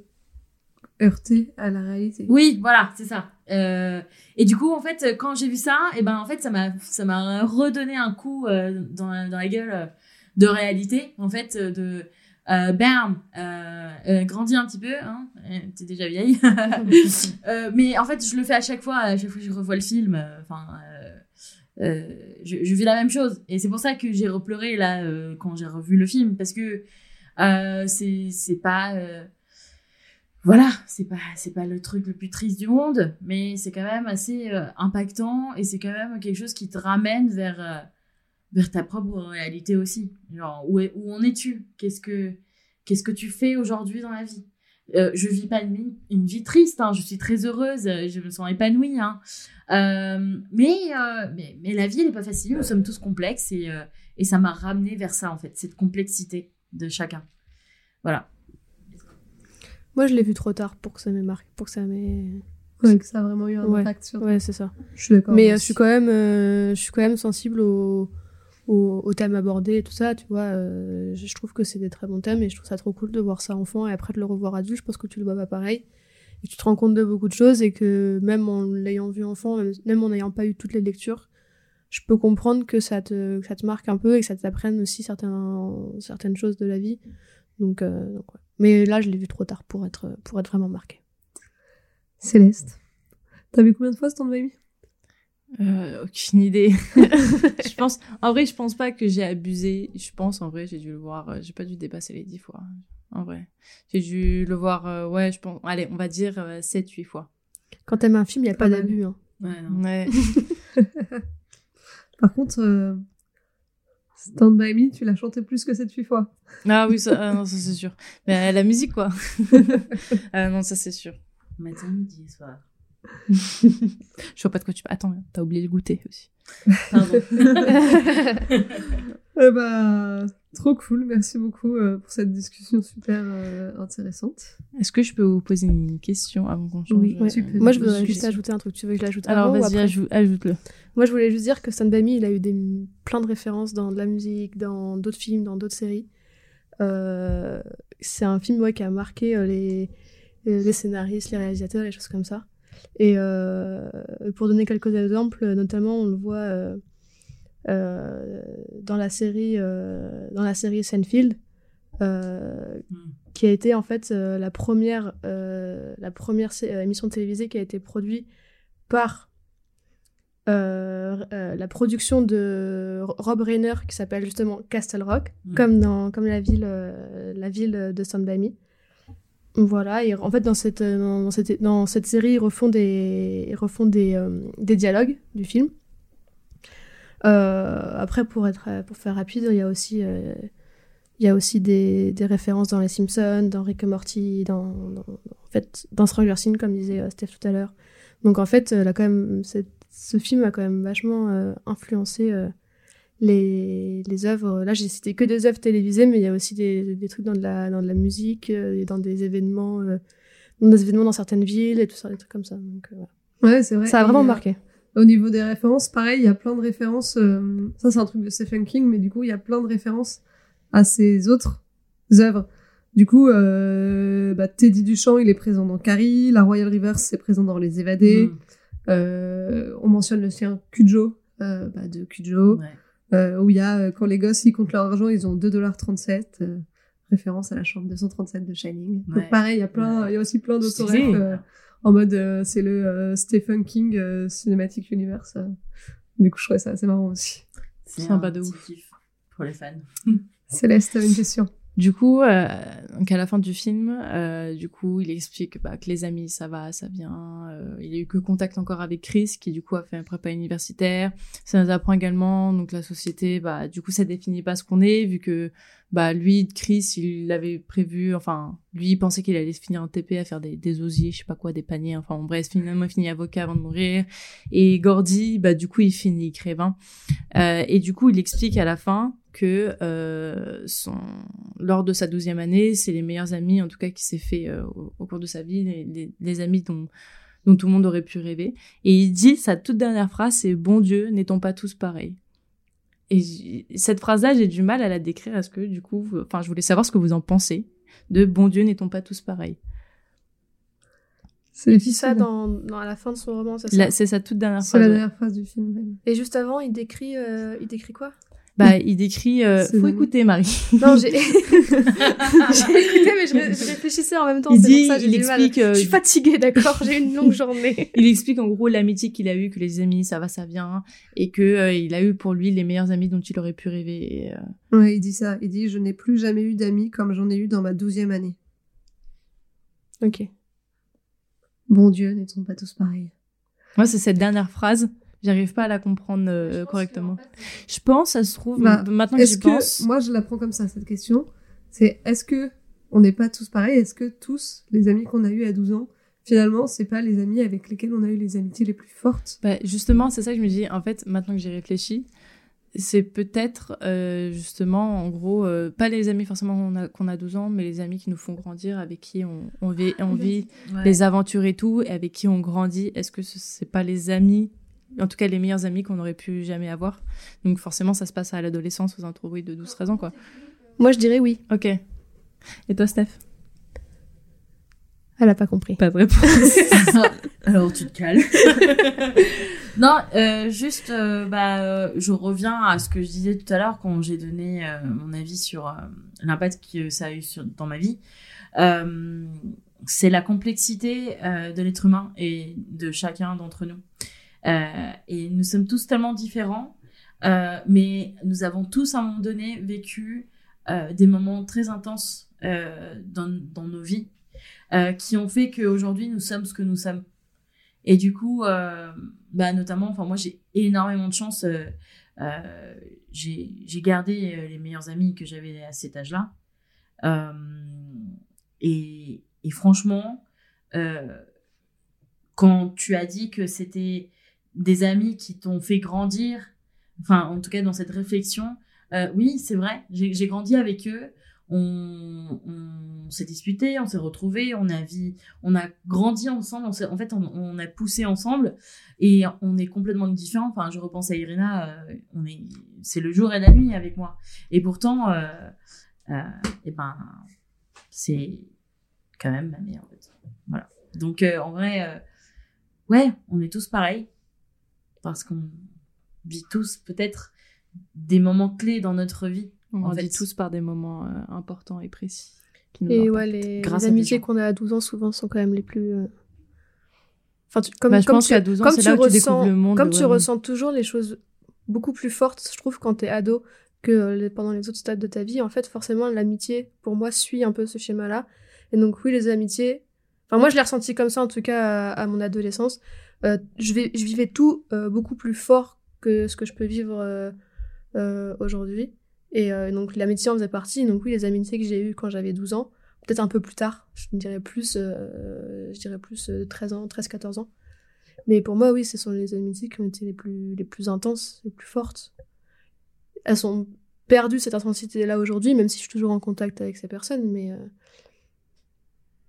S1: heurter à la réalité.
S2: oui, voilà, c'est ça. Euh, et du coup, en fait, quand j'ai vu ça, et ben en fait, ça m'a ça m'a redonné un coup euh, dans, la, dans la gueule de réalité, en fait, de euh, bam, euh, euh, grandis un petit peu, hein, euh, t'es déjà vieille. Mais en fait, je le fais à chaque fois, à chaque fois que je revois le film. Enfin, je, je vis la même chose, et c'est pour ça que j'ai repleuré là quand j'ai revu le film, parce que c'est c'est pas voilà, c'est pas c'est pas le truc le plus triste du monde, mais c'est quand même assez euh, impactant et c'est quand même quelque chose qui te ramène vers vers ta propre réalité aussi. Genre où est, où en es-tu? Qu'est-ce que qu'est-ce que tu fais aujourd'hui dans la vie? Euh, Je vis pas une, vie- une vie triste, hein, je suis très heureuse, euh, je me sens épanouie, hein. Euh, mais, euh, mais mais la vie elle est pas facile, nous sommes tous complexes et euh, et ça m'a ramené vers ça en fait, cette complexité de chacun. Voilà.
S3: Moi, je l'ai vu trop tard pour que ça m'ait marqué, pour que ça m'ait.
S1: Ouais, que ça a vraiment eu un
S3: Ouais.
S1: impact sur.
S3: Ouais, c'est ça.
S1: Je suis d'accord.
S3: Mais je suis quand même, euh, je suis quand même sensible au, au, thème abordé et tout ça, tu vois. euh, je trouve que c'est des très bons thèmes et je trouve ça trop cool de voir ça enfant et après de le revoir adulte. Je pense que tu le vois pas pareil. Et tu te rends compte de beaucoup de choses et que même en l'ayant vu enfant, même, en n'ayant pas eu toutes les lectures, je peux comprendre que ça te, marque un peu et que ça t'apprenne aussi certaines choses de la vie. Donc, euh. Mais là, je l'ai vu trop tard pour être, vraiment marqué.
S1: Céleste. T'as vu combien de fois Stand By Me
S4: Euh, aucune idée. je pense, en vrai, je pense pas que j'ai abusé. Je pense, en vrai, j'ai dû le voir. euh, J'ai pas dû dépasser les 10 fois. En vrai. J'ai dû le voir, euh, ouais, je pense. Allez, on va dire 7-8 fois.
S3: Quand t'aimes un film, il n'y a
S1: Pas
S3: d'abus. Hein.
S2: Ouais, non.
S4: Ouais.
S1: Par contre, euh, Stand By Me, tu l'as chanté plus que 7-8 fois.
S4: Ah oui, ça, ah non, ça c'est sûr. Mais euh, la musique, quoi. ah non, ça c'est sûr.
S2: Matin, midi et soir.
S4: Je vois pas de quoi tu parles. Attends, t'as oublié le goûter aussi.
S2: Pardon.
S1: Eh bah, trop cool. Merci beaucoup euh, pour cette discussion super euh, intéressante.
S4: Est-ce que je peux vous poser une question avant qu'on change
S1: Oui,
S4: euh,
S1: tu peux.
S3: Moi, je voudrais juste ajouter un truc. Tu veux que je l'ajoute
S4: Alors vas-y, ajoute-le.
S3: Moi, je voulais juste dire que Stand By Me, il a eu des, plein de références dans de la musique, dans d'autres films, dans d'autres séries. Euh, c'est un film ouais, qui a marqué euh, les, les scénaristes, les réalisateurs, les choses comme ça. Et euh, pour donner quelques exemples, notamment, on le voit euh, euh, dans la série, dans la série Seinfeld, euh,
S2: Mm.
S3: qui a été en fait euh, la première, euh, la première émission télévisée qui a été produite par la production de Rob Reiner qui s'appelle justement Castle Rock,
S2: Mm.
S3: comme dans comme la ville la ville de Stand By Me. Voilà, et en fait dans cette euh, dans, cette dans cette série ils refont des ils refont des euh, des dialogues du film. Euh, après pour être pour faire rapide, il y a aussi il y a aussi des, des références dans Les Simpsons, dans Rick et Morty, dans, dans- en fait, dans Stranger Things, comme disait Steph tout à l'heure. Donc en fait, quand même, ce film a quand même vachement influencé les, les œuvres. Là, j'ai cité que des œuvres télévisées, mais il y a aussi des, des trucs dans de la, dans de la musique, euh, et dans des événements, euh, dans des événements dans certaines villes et tout ça, des trucs comme ça. Donc, euh, voilà.
S1: Ouais, c'est vrai.
S3: Ça a
S1: Et,
S3: vraiment
S1: euh,
S3: marqué.
S1: Au niveau des références, pareil, il y a plein de références. euh, ça, c'est un truc de Stephen King, mais du coup, il y a plein de références à ses autres œuvres. Du coup, euh, bah, Teddy Duchamp, il est présent dans Carrie. La Royal Rivers, c'est présent dans Les Évadés.
S2: Mm.
S1: Euh, on mentionne le chien Cujo, euh, bah, de Cujo,
S2: Ouais.
S1: Euh, où il y a, euh, quand les gosses, ils comptent leur argent, ils ont 2,37$. Euh, référence à la chambre 237 de Shining.
S2: Ouais.
S1: Donc pareil, il y a plein, il y a aussi plein d'autres euh, en mode euh, c'est le euh, Stephen King euh, Cinematic Universe. euh. Du coup, je trouvais ça assez marrant aussi.
S2: C'est
S4: Sympa
S2: un
S4: de
S2: petit
S4: ouf.
S2: pour les fans.
S1: Céleste, une question?
S4: Du coup, euh, donc à la fin du film, euh, du coup, il explique bah, que les amis, ça va, ça vient. Euh, il a eu que contact encore avec Chris, qui du coup a fait un prépa universitaire. Ça nous apprend également, donc la société, bah, du coup, ça définit pas ce qu'on est, vu que bah lui, Chris, il avait prévu, enfin, lui, il pensait qu'il allait se finir en TP à faire des, des osiers, je sais pas quoi, des paniers, enfin, bon, bref, finalement, il finit avocat avant de mourir. Et Gordy, bah, du coup, il finit écrivain. Euh, et du coup, il explique à la fin que euh, son... lors de sa douzième année, c'est les meilleurs amis, en tout cas, qui s'est fait euh, au, cours de sa vie, les, les- amis dont, dont tout le monde aurait pu rêver. Et il dit, sa toute dernière phrase, c'est « Bon Dieu, n'étant pas tous pareils ?» Et cette phrase-là, j'ai du mal à la décrire. Est-ce que, du coup, vous- enfin, je voulais savoir ce que vous en pensez de « Bon Dieu, n'étant pas tous pareils?
S1: C'est
S3: Il dit
S1: difficile.
S3: ça dans, dans- à la fin de son roman, c'est ça?
S4: C'est sa toute dernière
S1: C'est
S4: phrase.
S1: la
S4: ouais.
S1: dernière phrase du film. même.
S3: Et juste avant, il décrit, euh, il décrit quoi?
S4: Bah, il décrit... euh, faut écouter, Marie.
S3: Non, j'ai j'ai écouté, mais je, ré- je réfléchissais en même temps.
S4: Il dit,
S3: pour ça,
S4: il explique... euh,
S3: Je suis fatiguée, d'accord, j'ai une longue journée.
S4: Il explique en gros l'amitié qu'il a eue, que les amis, ça va, ça vient, et que euh, il a eu pour lui les meilleurs amis dont il aurait pu rêver. Et, euh,
S1: Ouais, il dit ça. Il dit Je n'ai plus jamais eu d'amis comme j'en ai eu dans ma douzième année.
S3: Ok.
S1: Bon Dieu, n'étant pas tous pareils?
S4: Moi, c'est cette dernière phrase. J'arrive pas à la comprendre euh, correctement. Je pense, ça se trouve,
S1: Bah,
S4: maintenant que j'y pense.
S1: moi je la prends comme ça, cette question, c'est est-ce que on n'est pas tous pareils? Est-ce que tous les amis qu'on a eus à 12 ans, finalement, c'est pas les amis avec lesquels on a eu les amitiés les plus fortes?
S4: Bah, justement, c'est ça que je me dis. En fait, maintenant que j'ai réfléchi, c'est peut-être euh, justement, en gros, euh, pas les amis forcément qu'on a, qu'on a 12 ans, mais les amis qui nous font grandir, avec qui on, on vit, on vit
S2: Ouais.
S4: les aventures et tout, et avec qui on grandit. Est-ce que ce- c'est pas les amis, en tout cas les meilleurs amis qu'on aurait pu jamais avoir Donc forcément, ça se passe à l'adolescence, aux alentours oui, de 12-13 ans, quoi.
S3: Moi, je dirais oui.
S4: Ok. Et toi, Steph?
S3: Elle a pas compris.
S4: Pas de réponse.
S2: Alors tu te calmes. non, euh, juste, euh, bah, euh, je reviens à ce que je disais tout à l'heure quand j'ai donné euh, mon avis sur euh, l'impact que ça a eu sur, dans ma vie. Euh, c'est la complexité euh, de l'être humain et de chacun d'entre nous. Euh, et nous sommes tous tellement différents, euh, mais nous avons tous à un moment donné vécu euh, des moments très intenses dans, nos vies qui ont fait qu'aujourd'hui nous sommes ce que nous sommes. Et du coup, bah notamment, enfin moi j'ai énormément de chance. j'ai gardé les meilleurs amis que j'avais à cet âge-là. Et, franchement, quand tu as dit que c'était des amis qui t'ont fait grandir, enfin en tout cas dans cette réflexion, euh, oui c'est vrai, j'ai grandi avec eux. On, s'est disputé, on s'est retrouvés, on a vi- on a grandi ensemble, en fait on, a poussé ensemble et on est complètement différents. Enfin, je repense à Irina, euh, est, c'est le jour et la nuit avec moi. Et pourtant, euh, euh, et ben, c'est quand même ma meilleure. Voilà. Donc en vrai, ouais, on est tous pareils parce qu'on vit tous peut-être des moments clés dans notre vie.
S4: On
S2: En fait.
S4: tous par des moments euh, importants et précis. qui nous
S3: Et ouais, les,
S2: grâce
S3: amitiés qu'on a à 12 ans, souvent, sont quand même les plus. euh, Enfin, tu- comme,
S4: Bah, je
S3: comme
S4: pense
S3: tu,
S4: qu'à 12 ans,
S3: comme
S4: c'est
S3: tu
S4: là où tu
S3: ressens,
S4: découvres le monde,
S3: Comme tu
S4: vraiment.
S3: ressens toujours les choses beaucoup plus fortes, je trouve, quand t'es ado, que euh, pendant les autres stades de ta vie. En fait, forcément, l'amitié, pour moi, suit un peu ce schéma-là. Et donc, oui, les amitiés. Enfin, moi, je l'ai ressenti comme ça, en tout cas, à, à mon adolescence. Euh, je, vais, je vivais tout euh, beaucoup plus fort que ce que je peux vivre euh, aujourd'hui. Et donc, l'amitié en faisait partie. Donc, oui, les amitiés que j'ai eues quand j'avais 12 ans, peut-être un peu plus tard, je dirais plus, je dirais plus euh, 13 ans, 13-14 ans. Mais pour moi, oui, ce sont les amitiés qui ont été les plus, les plus intenses, les plus fortes. Elles sont perdues, cette intensité-là, aujourd'hui, même si je suis toujours en contact avec ces personnes. Mais,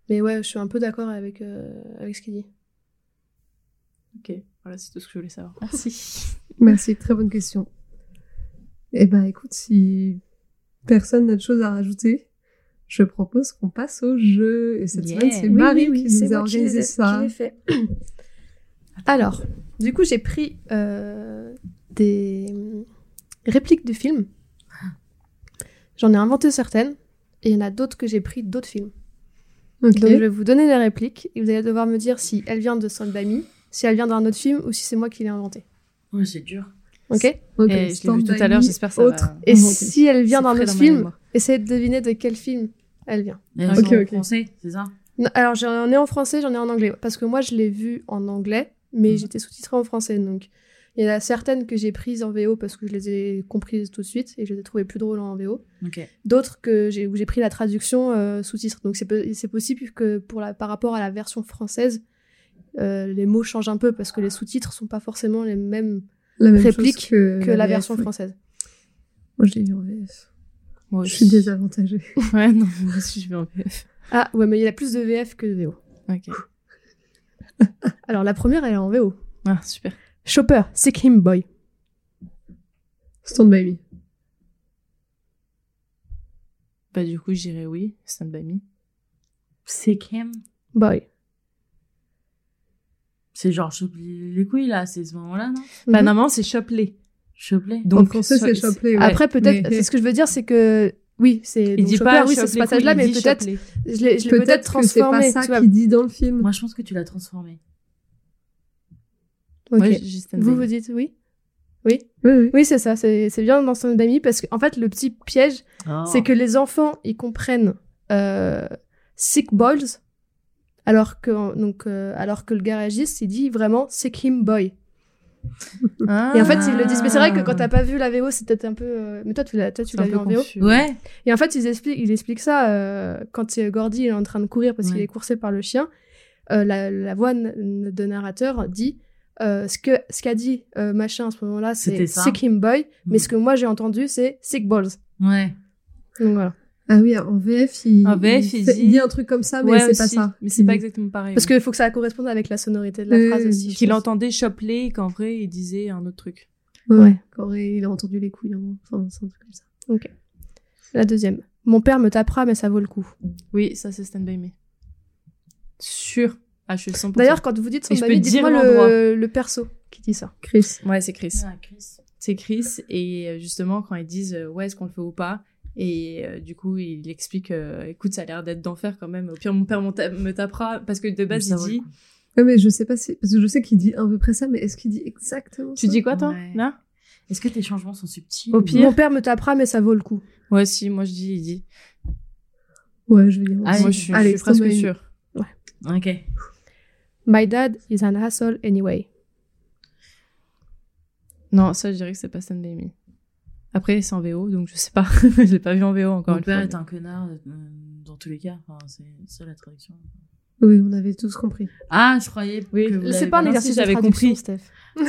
S3: mais ouais, je suis un peu d'accord avec, avec ce qu'il dit.
S4: Ok, voilà, c'est tout ce que je voulais savoir. Merci.
S1: Merci, très bonne question. Eh ben, écoute, si personne n'a de choses à rajouter, je propose qu'on passe au jeu. Et cette
S4: Yeah.
S1: semaine, c'est
S3: Oui,
S1: Marie
S3: oui, oui,
S1: qui nous a organisé ça.
S3: fait. Alors, du coup, j'ai pris euh, des répliques de films. J'en ai inventé certaines, et il y en a d'autres que j'ai pris d'autres films. Donc, je vais vous donner les répliques, et vous allez devoir me dire si elle vient de Me, si elle vient d'un autre film, ou si c'est moi qui l'ai inventée.
S2: Ouais, c'est dur.
S3: Ok
S1: Ok,
S4: Et je l'ai vu tout à l'heure,
S1: Me,
S4: j'espère que ça
S1: autre.
S4: va...
S3: Et si elle vient d'un autre film, essayez de deviner de quel film elle vient.
S2: Elles
S1: Ok,
S2: en français, c'est ça?
S3: Non, alors j'en ai en français, j'en ai en anglais. Parce que moi, je l'ai vu en anglais, mais
S2: Mhm.
S3: j'étais sous-titrée en français. Donc, il y en a certaines que j'ai prises en VO parce que je les ai comprises tout de suite et je les ai trouvées plus drôles en VO. D'autres que j'ai, où j'ai pris la traduction euh, sous-titre. Donc, c'est, possible que pour la, par rapport à la version française, euh, les mots changent un peu parce que les sous-titres sont pas forcément les mêmes
S1: La même chose
S3: répliques
S1: que,
S3: que la
S1: VF,
S3: version française.
S1: Moi, je l'ai vu en VF.
S4: Moi
S1: Je suis désavantagée.
S4: Ouais, non, moi aussi, je vais en VF.
S3: Ah, ouais, mais il y a plus de VF que de VO.
S4: Ok.
S3: Alors, la première, elle est en VO.
S4: Ah, super.
S3: Chopper, Sick Him Boy.
S1: Stand By Me.
S4: Bah, du coup, j'irai oui, Stand By Me.
S2: C'est Kim.
S3: Boy.
S2: C'est genre chope les couilles là, c'est ce moment-là, non?
S4: Bah,
S3: Mhm.
S4: normalement, c'est Chopley.
S2: Chopelet.
S1: en
S4: Donc,
S1: français, c'est Chapelet. ouais.
S3: Après, peut-être,
S1: Mais-
S3: c'est ce que je veux dire, c'est que oui, c'est
S4: Il
S3: donc
S4: dit
S3: Chopper,
S4: pas
S3: oui, c'est ce passage-là, mais peut-être, je l'ai, je l'ai peut-être
S1: Peut-être que c'est pas
S3: transformé.
S1: ça qu'il dit dans le film.
S2: Moi, je pense que tu l'as transformé.
S3: Ok.
S4: Moi,
S3: vous vous dites oui, oui,
S1: Oui, oui.
S3: oui, c'est ça, c'est c'est bien dans By Me parce qu'en fait, le petit piège,
S2: Oh.
S3: c'est que les enfants ils comprennent euh, sick balls, alors que donc euh, alors que le garagiste il dit vraiment sick him boy. Et en fait, ils le disent. Mais c'est vrai que quand t'as pas vu la VO, c'est peut-être un peu. euh, Mais toi, tu l'as, toi, tu l'as vu en VO.
S2: Ouais.
S3: Et en fait, ils expliquent, il explique ça euh, quand euh, Gordy est en train de courir parce qu'il
S2: Ouais.
S3: est coursé par le chien. euh, la, la voix n- de narrateur dit euh, ce que ce qu'a dit euh, machin à ce moment-là, c'est
S2: C'était ça.
S3: Sick Him Boy, mais
S2: Mm.
S3: ce que moi j'ai entendu, c'est Sick Balls.
S2: Ouais.
S3: Donc voilà.
S1: Ah oui, en VF, il,
S4: En VF, il
S1: fait-
S4: dit-
S1: un truc comme ça, mais
S4: Ouais,
S1: c'est pas ça.
S4: Mais c'est pas
S1: Il-
S4: exactement pareil.
S3: Parce qu'il faut que ça corresponde avec la sonorité de la phrase aussi.
S4: Qu'il entendait Chopley et qu'en vrai, il disait un autre truc.
S1: Ouais,
S3: Ouais.
S1: Quand il a entendu les couilles, en gros. Enfin, c'est un truc comme ça.
S3: La deuxième. Mon père me tapera, mais ça vaut le coup.
S4: Oui, ça c'est Stand By Me. Sûr. Ah, je suis 100%.
S3: D'ailleurs, quand vous dites baby,
S4: te dire
S3: dites-moi le, le perso qui dit ça.
S1: Chris.
S4: Ouais, c'est Chris.
S2: Ah, Chris.
S4: C'est Chris. Et euh, justement, quand ils disent euh, ouais, est-ce qu'on le fait ou pas Et euh, du coup, il explique euh, écoute, ça a l'air d'être d'enfer quand même. Au pire, mon père me tapera. Parce que de base, il dit.
S2: coup.
S1: Ouais, mais je sais pas si. Parce que je sais qu'il dit à peu près ça, mais est-ce qu'il dit exactement
S4: Tu
S1: ça?
S4: dis quoi, toi?
S2: Ouais.
S4: Là
S2: Est-ce que tes changements sont subtils
S4: Au pire.
S3: Mon père me tapera, mais ça vaut le coup.
S4: Ouais, si, moi je dis, il dit.
S1: Ouais, je vais dire.
S2: Ah,
S1: aussi.
S4: moi, je suis, je
S1: Allez,
S4: suis presque sûre.
S2: Ok.
S3: My dad is an asshole anyway.
S4: Non, ça, je dirais que c'est pas Stand By Me. Après, c'est en VO, donc je sais pas. je l'ai pas vu en VO encore
S2: Mon père
S4: fois.
S2: est un connard euh, dans tous les cas. Enfin, c'est ça la traduction.
S1: Oui, on avait tous compris.
S2: Ah, je croyais
S4: Oui.
S3: C'est pas un exercice
S4: j'avais compris.
S3: Steph.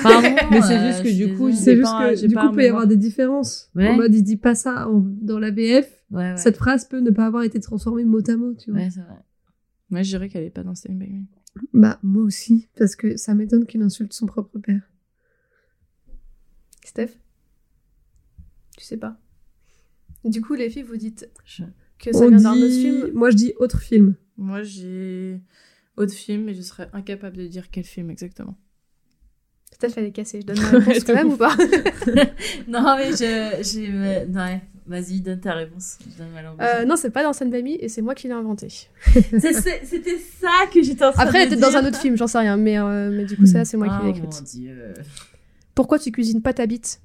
S2: Pardon,
S4: Mais c'est
S2: euh,
S4: juste que du coup.
S1: C'est juste que du coup, il peut y avoir des différences.
S2: Ouais.
S1: En mode, il dit pas ça en- dans la VF.
S2: Ouais, ouais.
S1: Cette phrase peut ne pas avoir été transformée mot à mot, tu vois.
S2: Ouais, c'est vrai.
S4: Moi, je dirais qu'elle est pas dans Stand By Me.
S1: Bah, moi aussi, parce que ça m'étonne qu'il insulte son propre père.
S3: Steph? Tu sais pas. Du coup, les filles, vous dites
S2: Je-
S3: que ça
S1: On
S3: vient d'un autre film.
S1: Moi, je dis autre film.
S4: Moi, j'ai autre film, mais je serais incapable de dire quel film exactement.
S3: Elle est cassée. Je donne ma réponse quand même ou pas
S2: Non, mais je. j'ai- ouais, Ouais, vas-y, donne ta réponse. Je donne ma.
S3: Euh, Non, c'est pas dans Stand By Me et c'est moi qui l'ai inventé.
S2: C'était ça que j'étais en train
S3: Après, elle
S2: de
S3: était dans un autre film, j'en sais rien. Mais, euh, mais du coup, celle-là, c'est moi qui
S2: Ah,
S3: l'ai
S2: mon
S3: écrite.
S2: Dieu.
S3: Pourquoi tu cuisines pas ta bite?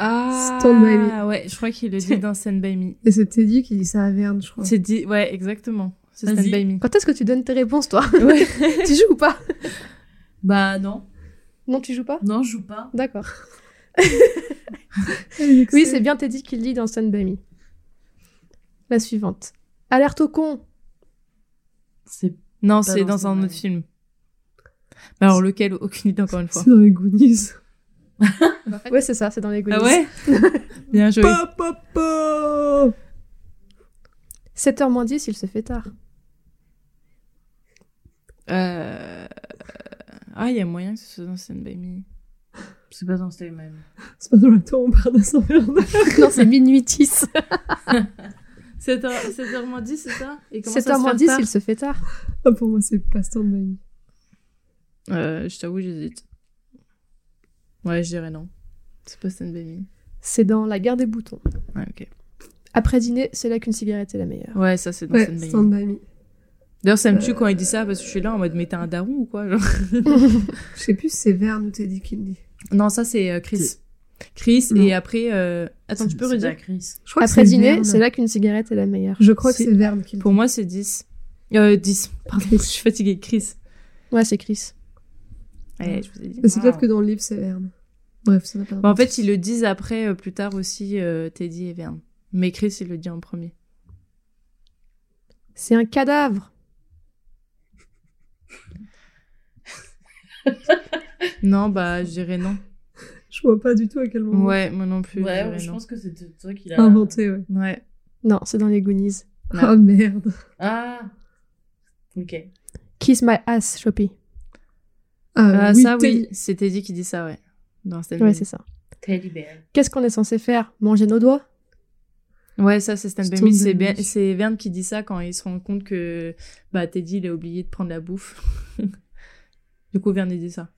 S4: Ah,
S1: Stand By Me.
S4: ouais, je crois qu'il le dit dans Stand By Me.
S1: Et c'est Teddy qui dit ça à Verne, je crois.
S4: C'est dit, ouais, exactement. C'est Stand. By Me.
S3: Quand est-ce que tu donnes tes réponses, toi
S4: Ouais.
S3: Tu joues ou pas
S2: Bah, non.
S3: Non, tu joues pas
S2: Non, je joue pas.
S3: D'accord.
S1: Oui,
S3: c'est bien Teddy qui le dit dans Stand By Me. La suivante. Alerte au con
S2: C'est.
S4: Non, c'est
S2: dans
S4: un autre film. Mais alors lequel? Aucune idée encore une fois.
S1: C'est dans les Goonies.
S3: Ouais, c'est ça, c'est dans les Goonies.
S4: Ah ouais Bien joué.
S1: Pa, pa, pa
S3: 7h moins 10, il se fait tard.
S4: Euh... Ah, il y a moyen que ce soit dans Stand By Me.
S2: C'est pas dans Stay même.
S1: C'est pas dans le temps, on parle de
S3: non, c'est minuit 10.
S4: 7h, 7h 10, c'est ça? Et comment ça
S3: 7h
S4: se
S3: moins
S4: fait
S3: 10,
S4: tard?
S3: il se fait tard.
S1: Ah, pour moi, c'est pas Stand By Me.
S4: Euh, je t'avoue, j'hésite. Ouais, je dirais non. C'est pas Stand By Me.
S3: C'est dans La guerre des boutons.
S4: Ouais, ok.
S3: Après dîner, c'est là qu'une cigarette est la meilleure.
S4: Ouais, ça c'est dans
S1: Ouais,
S4: Stand By Me.
S1: Stand By Me.
S4: D'ailleurs, ça me
S1: Euh.
S4: tue quand il dit ça parce que je suis là en mode, mais t'es un daron ou quoi genre?
S1: Je sais plus si c'est Verne ou Teddy qui le dit.
S4: Non, ça c'est euh, Chris. Chris,
S1: Non.
S4: et après. euh, Attends, tu peux
S2: C'est
S4: redire?
S2: Chris.
S1: Je crois
S3: Après dîner, c'est là qu'une cigarette est la meilleure.
S1: Je crois que
S4: C'est-
S1: Verne qui le
S4: Pour
S1: dit.
S4: moi, c'est 10. Euh, 10. Pardon, je suis fatiguée. Chris.
S3: Ouais, c'est Chris.
S4: Ouais, je vous ai dit.
S1: Mais c'est
S2: Wow.
S1: peut-être que dans le livre, c'est Verne. Bref, ça n'a pas
S4: Bah, en fait, ils le disent après, euh, plus tard aussi, euh, Teddy et Verne. Mais Chris, il le dit en premier.
S3: C'est un cadavre.
S4: Non, bah, je dirais non.
S1: Je vois pas du tout à quel moment.
S4: Ouais, moi non plus. je
S2: Ouais, je
S4: non.
S2: pense que c'est toi qui l'as.
S1: Inventé, ouais.
S4: Ouais.
S3: Non, c'est dans les Goonies.
S4: Ouais.
S1: Ah merde.
S2: Ah. Ok.
S3: Kiss my ass, Choppy.
S4: Ah,
S1: oui,
S4: ça, oui. C'est Teddy qui dit ça, ouais. Dans
S3: Ouais, c'est ça.
S2: Teddy Bear.
S3: Qu'est-ce qu'on est censé faire? Manger nos doigts?
S4: Ouais, ça, c'est Stand By
S1: Stand
S4: Me.
S1: By
S4: C'est. Be- C'est Verne qui dit ça quand il se rend compte que bah, Teddy, il a oublié de prendre la bouffe. du coup, Verne, il dit ça.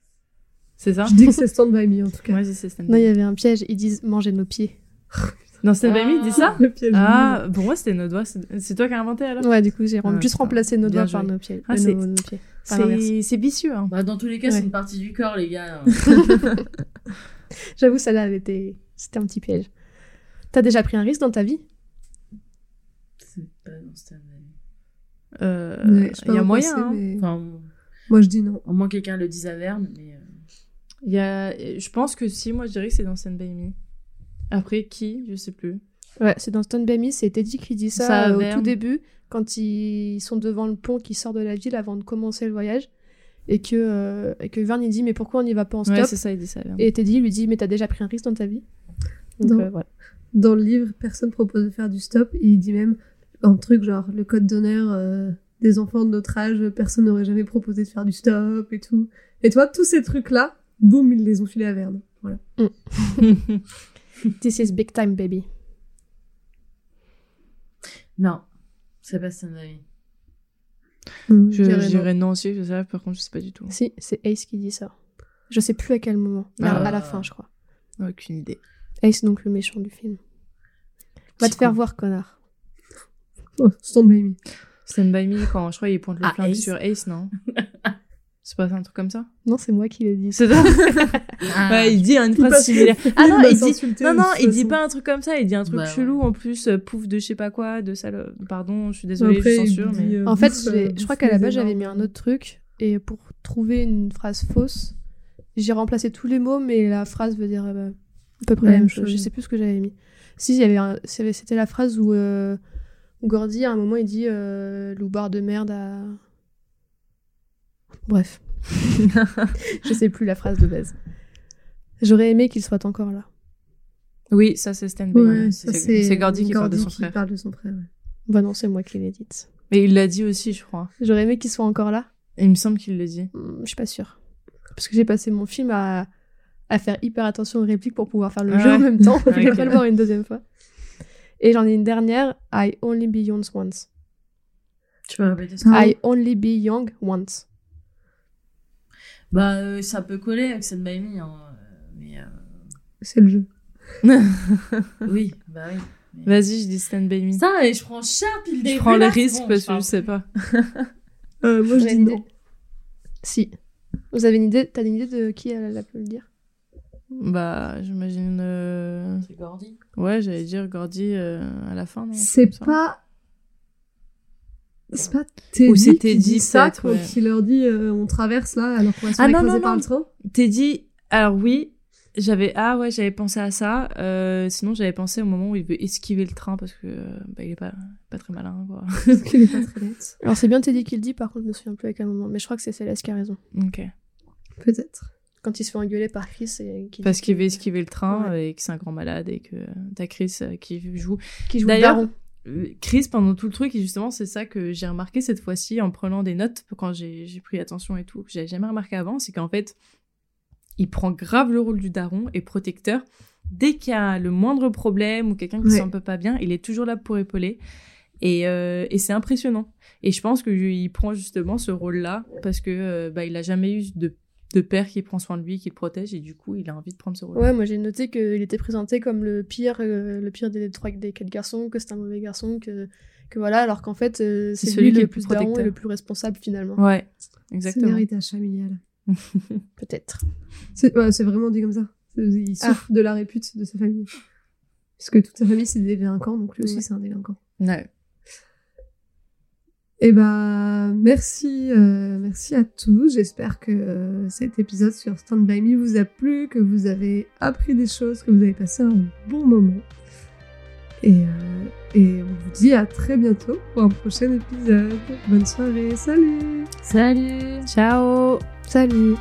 S4: C'est ça?
S1: Je dis que c'est Stand By Me en tout cas.
S4: Ouais, c'est Stand
S3: Non, il y avait un piège. Ils disent manger nos pieds.
S4: Dans Stand By Me, il dit ça?
S1: Le piège.
S4: Ah, pour moi, c'était nos doigts. C'est c'est toi qui as inventé alors?
S3: Ouais, du coup, j'ai
S4: Ah,
S3: juste remplacé nos doigts par nos pieds.
S4: Ah,
S3: euh,
S4: c'est-
S3: nos, nos pieds. Par l'inverse.
S4: C'est c'est vicieux, hein.
S2: Bah, dans tous les cas,
S3: Ouais.
S2: c'est une partie du corps, les gars.
S3: J'avoue, celle-là, elle était... c'était un petit piège. T'as déjà pris un risque dans ta vie?
S2: C'est pas dans Stand By Me.
S4: Euh, il y a moyen. hein.
S1: mais-
S2: Enfin,
S1: Moi je dis non.
S2: au moins quelqu'un le dise à Verne, mais. euh,
S4: Il y a... Je pense que si, moi, je dirais que c'est dans Stand By Me. Après, qui Je sais plus.
S3: Ouais, c'est dans Stone By Me, c'est Teddy qui dit ça,
S4: Ça,
S3: euh, au tout début, quand ils sont devant le pont qui sort de la ville avant de commencer le voyage. Et que, euh, et que Vern il dit mais pourquoi on n'y va pas en stop
S4: Ouais, c'est ça, il dit ça. Verne.
S3: Et Teddy lui dit mais t'as déjà pris un risque dans ta vie. Donc euh, voilà.
S1: Dans le livre, personne propose de faire du stop. Et il dit même un truc genre le code d'honneur euh, des enfants de notre âge, personne n'aurait jamais proposé de faire du stop et tout. Et toi, tous ces trucs-là, boum, ils les ont filés à Verne. Voilà.
S3: This is big time baby.
S2: Non, c'est pas Stand By
S1: Mm,
S4: Je,
S1: dirais non.
S4: non aussi, je sais pas, par contre, je sais pas du tout.
S3: Si, c'est Ace qui dit ça. Je sais plus à quel moment. Mais
S4: Ah.
S3: à la fin, je crois.
S4: Aucune idée.
S3: Ace, donc le méchant du film. Va te faire voir, connard.
S1: Oh, Stand by me.
S4: Stand by me, quand je crois qu'il pointe le
S2: Ah,
S4: flingue
S2: Ace.
S4: sur Ace, non? C'est pas un truc comme ça
S3: Non, c'est moi qui l'ai dit.
S2: Ah,
S4: Ouais, il dit une phrase similaire. Ah non, il dit. Non, non, il dit pas un truc comme ça, il dit un truc
S2: Bah,
S4: chelou en plus, euh, pouf de je sais pas quoi, de sale. Pardon, je suis désolée,
S1: Après,
S4: je censure,
S1: dit,
S4: mais.
S1: euh,
S3: En fait, je,
S1: euh,
S3: crois qu'à la base, j'avais mis un autre truc. Et pour trouver une phrase fausse, j'ai remplacé tous les mots, mais la phrase veut dire euh, à peu près
S1: La
S3: la même chose. Je sais plus ce que j'avais mis. Si, il y avait un- c'était la phrase où, euh, où Gordy, à un moment, il dit euh, loubar de merde à. Bref. je sais plus la phrase de base. J'aurais aimé qu'il soit encore là.
S4: Oui, ça c'est Stand by
S1: Ouais,
S4: C'est Gordy qui parle de son
S1: qui
S4: frère.
S1: parle de son frère. ouais.
S3: Bah non, c'est moi qui l'ai dite.
S4: Mais il l'a dit aussi, je crois.
S3: J'aurais aimé qu'il soit encore là.
S4: Il me semble qu'il l'a dit.
S3: Hmm, Je suis pas sûre. Parce que j'ai passé mon film à, à faire hyper attention aux répliques pour pouvoir faire le
S4: Ah
S3: jeu
S4: ouais.
S3: en même temps. Je vais
S4: Ok.
S3: pas le voir une deuxième fois. Et j'en ai une dernière. I only be young once.
S2: Tu peux répéter ça.
S3: I only be young once.
S2: Bah, euh, ça peut coller avec Stand By Me, hein, euh, mais euh,
S1: C'est le jeu.
S2: oui, bah oui. Mais-
S4: Vas-y, je dis Stand by me.
S2: Ça, et je prends cher puis le
S4: Je prends le risque
S2: bon,
S4: parce que je sais pas.
S1: Euh, moi, je dis
S3: une
S1: non.
S3: idée Si. Vous avez une idée T'as une idée de qui elle a pu le dire?
S4: Bah, j'imagine. euh,
S2: C'est Gordy.
S4: Ouais, j'allais dire Gordy euh, à la fin, non?
S1: C'est pas. C'est pas Teddy
S4: Ou c'est
S1: qui
S4: Teddy,
S1: dit ça
S4: ouais.
S1: il leur dit euh, on traverse là alors qu'on va se
S4: Ah,
S1: faire
S4: non,
S1: par
S4: non.
S1: le train.
S4: Teddy, alors oui, j'avais ah ouais, j'avais pensé à ça. Euh, sinon, j'avais pensé au moment où il veut esquiver le train parce que euh, bah, il est pas pas très malin quoi.
S1: Parce qu'il est pas très net.
S3: Alors c'est bien Teddy qui le dit, par contre je me souviens plus à quel moment. Mais je crois que c'est Céleste qui a raison.
S4: ok.
S1: Peut-être.
S3: Quand il se fait engueuler par Chris et qui
S4: Parce qu'il veut esquiver le train
S3: Ouais.
S4: et que c'est un grand malade et que t'as Chris qui joue.
S3: qui joue le
S4: D'ailleurs, Euh, Chris pendant tout le truc. Et justement c'est ça que j'ai remarqué cette fois-ci en prenant des notes quand j'ai pris attention et tout. Que j'avais jamais remarqué avant c'est qu'en fait il prend grave le rôle du daron et protecteur. Dès qu'il y a le moindre problème ou quelqu'un qui se
S1: Ouais.
S4: sent un peu pas bien il est toujours là pour épauler. Et, euh, et c'est impressionnant. Et je pense que je- il prend justement ce rôle là parce que euh, bah, il a jamais eu de, de père qui prend soin de lui qui le protège et du coup il a envie de prendre ce rôle
S3: Ouais, moi j'ai noté qu'il était présenté comme le pire, euh, le pire des trois, des quatre garçons, que c'est un mauvais garçon, que, que voilà, alors qu'en fait euh,
S4: C'est
S3: c'est
S4: celui
S3: lui
S4: qui est
S3: le
S4: le plus
S3: daron et le plus responsable finalement.
S4: ouais
S1: C'est
S4: exactement
S1: l'héritage familial.
S3: Peut-être.
S1: C'est ouais, c'est vraiment dit comme ça. C'est- Il
S3: Ah.
S1: souffre de la répute de sa famille. Puisque toute sa famille c'est des délinquants, donc lui aussi
S3: Ouais.
S1: c'est un délinquant.
S4: ouais.
S1: Et ben merci, euh, merci à tous. J'espère que euh, cet épisode sur Stand By Me vous a plu, que vous avez appris des choses, que vous avez passé un bon moment. Et, euh, et on vous dit à très bientôt pour un prochain épisode. Bonne soirée, salut
S2: Salut
S4: ciao
S3: Salut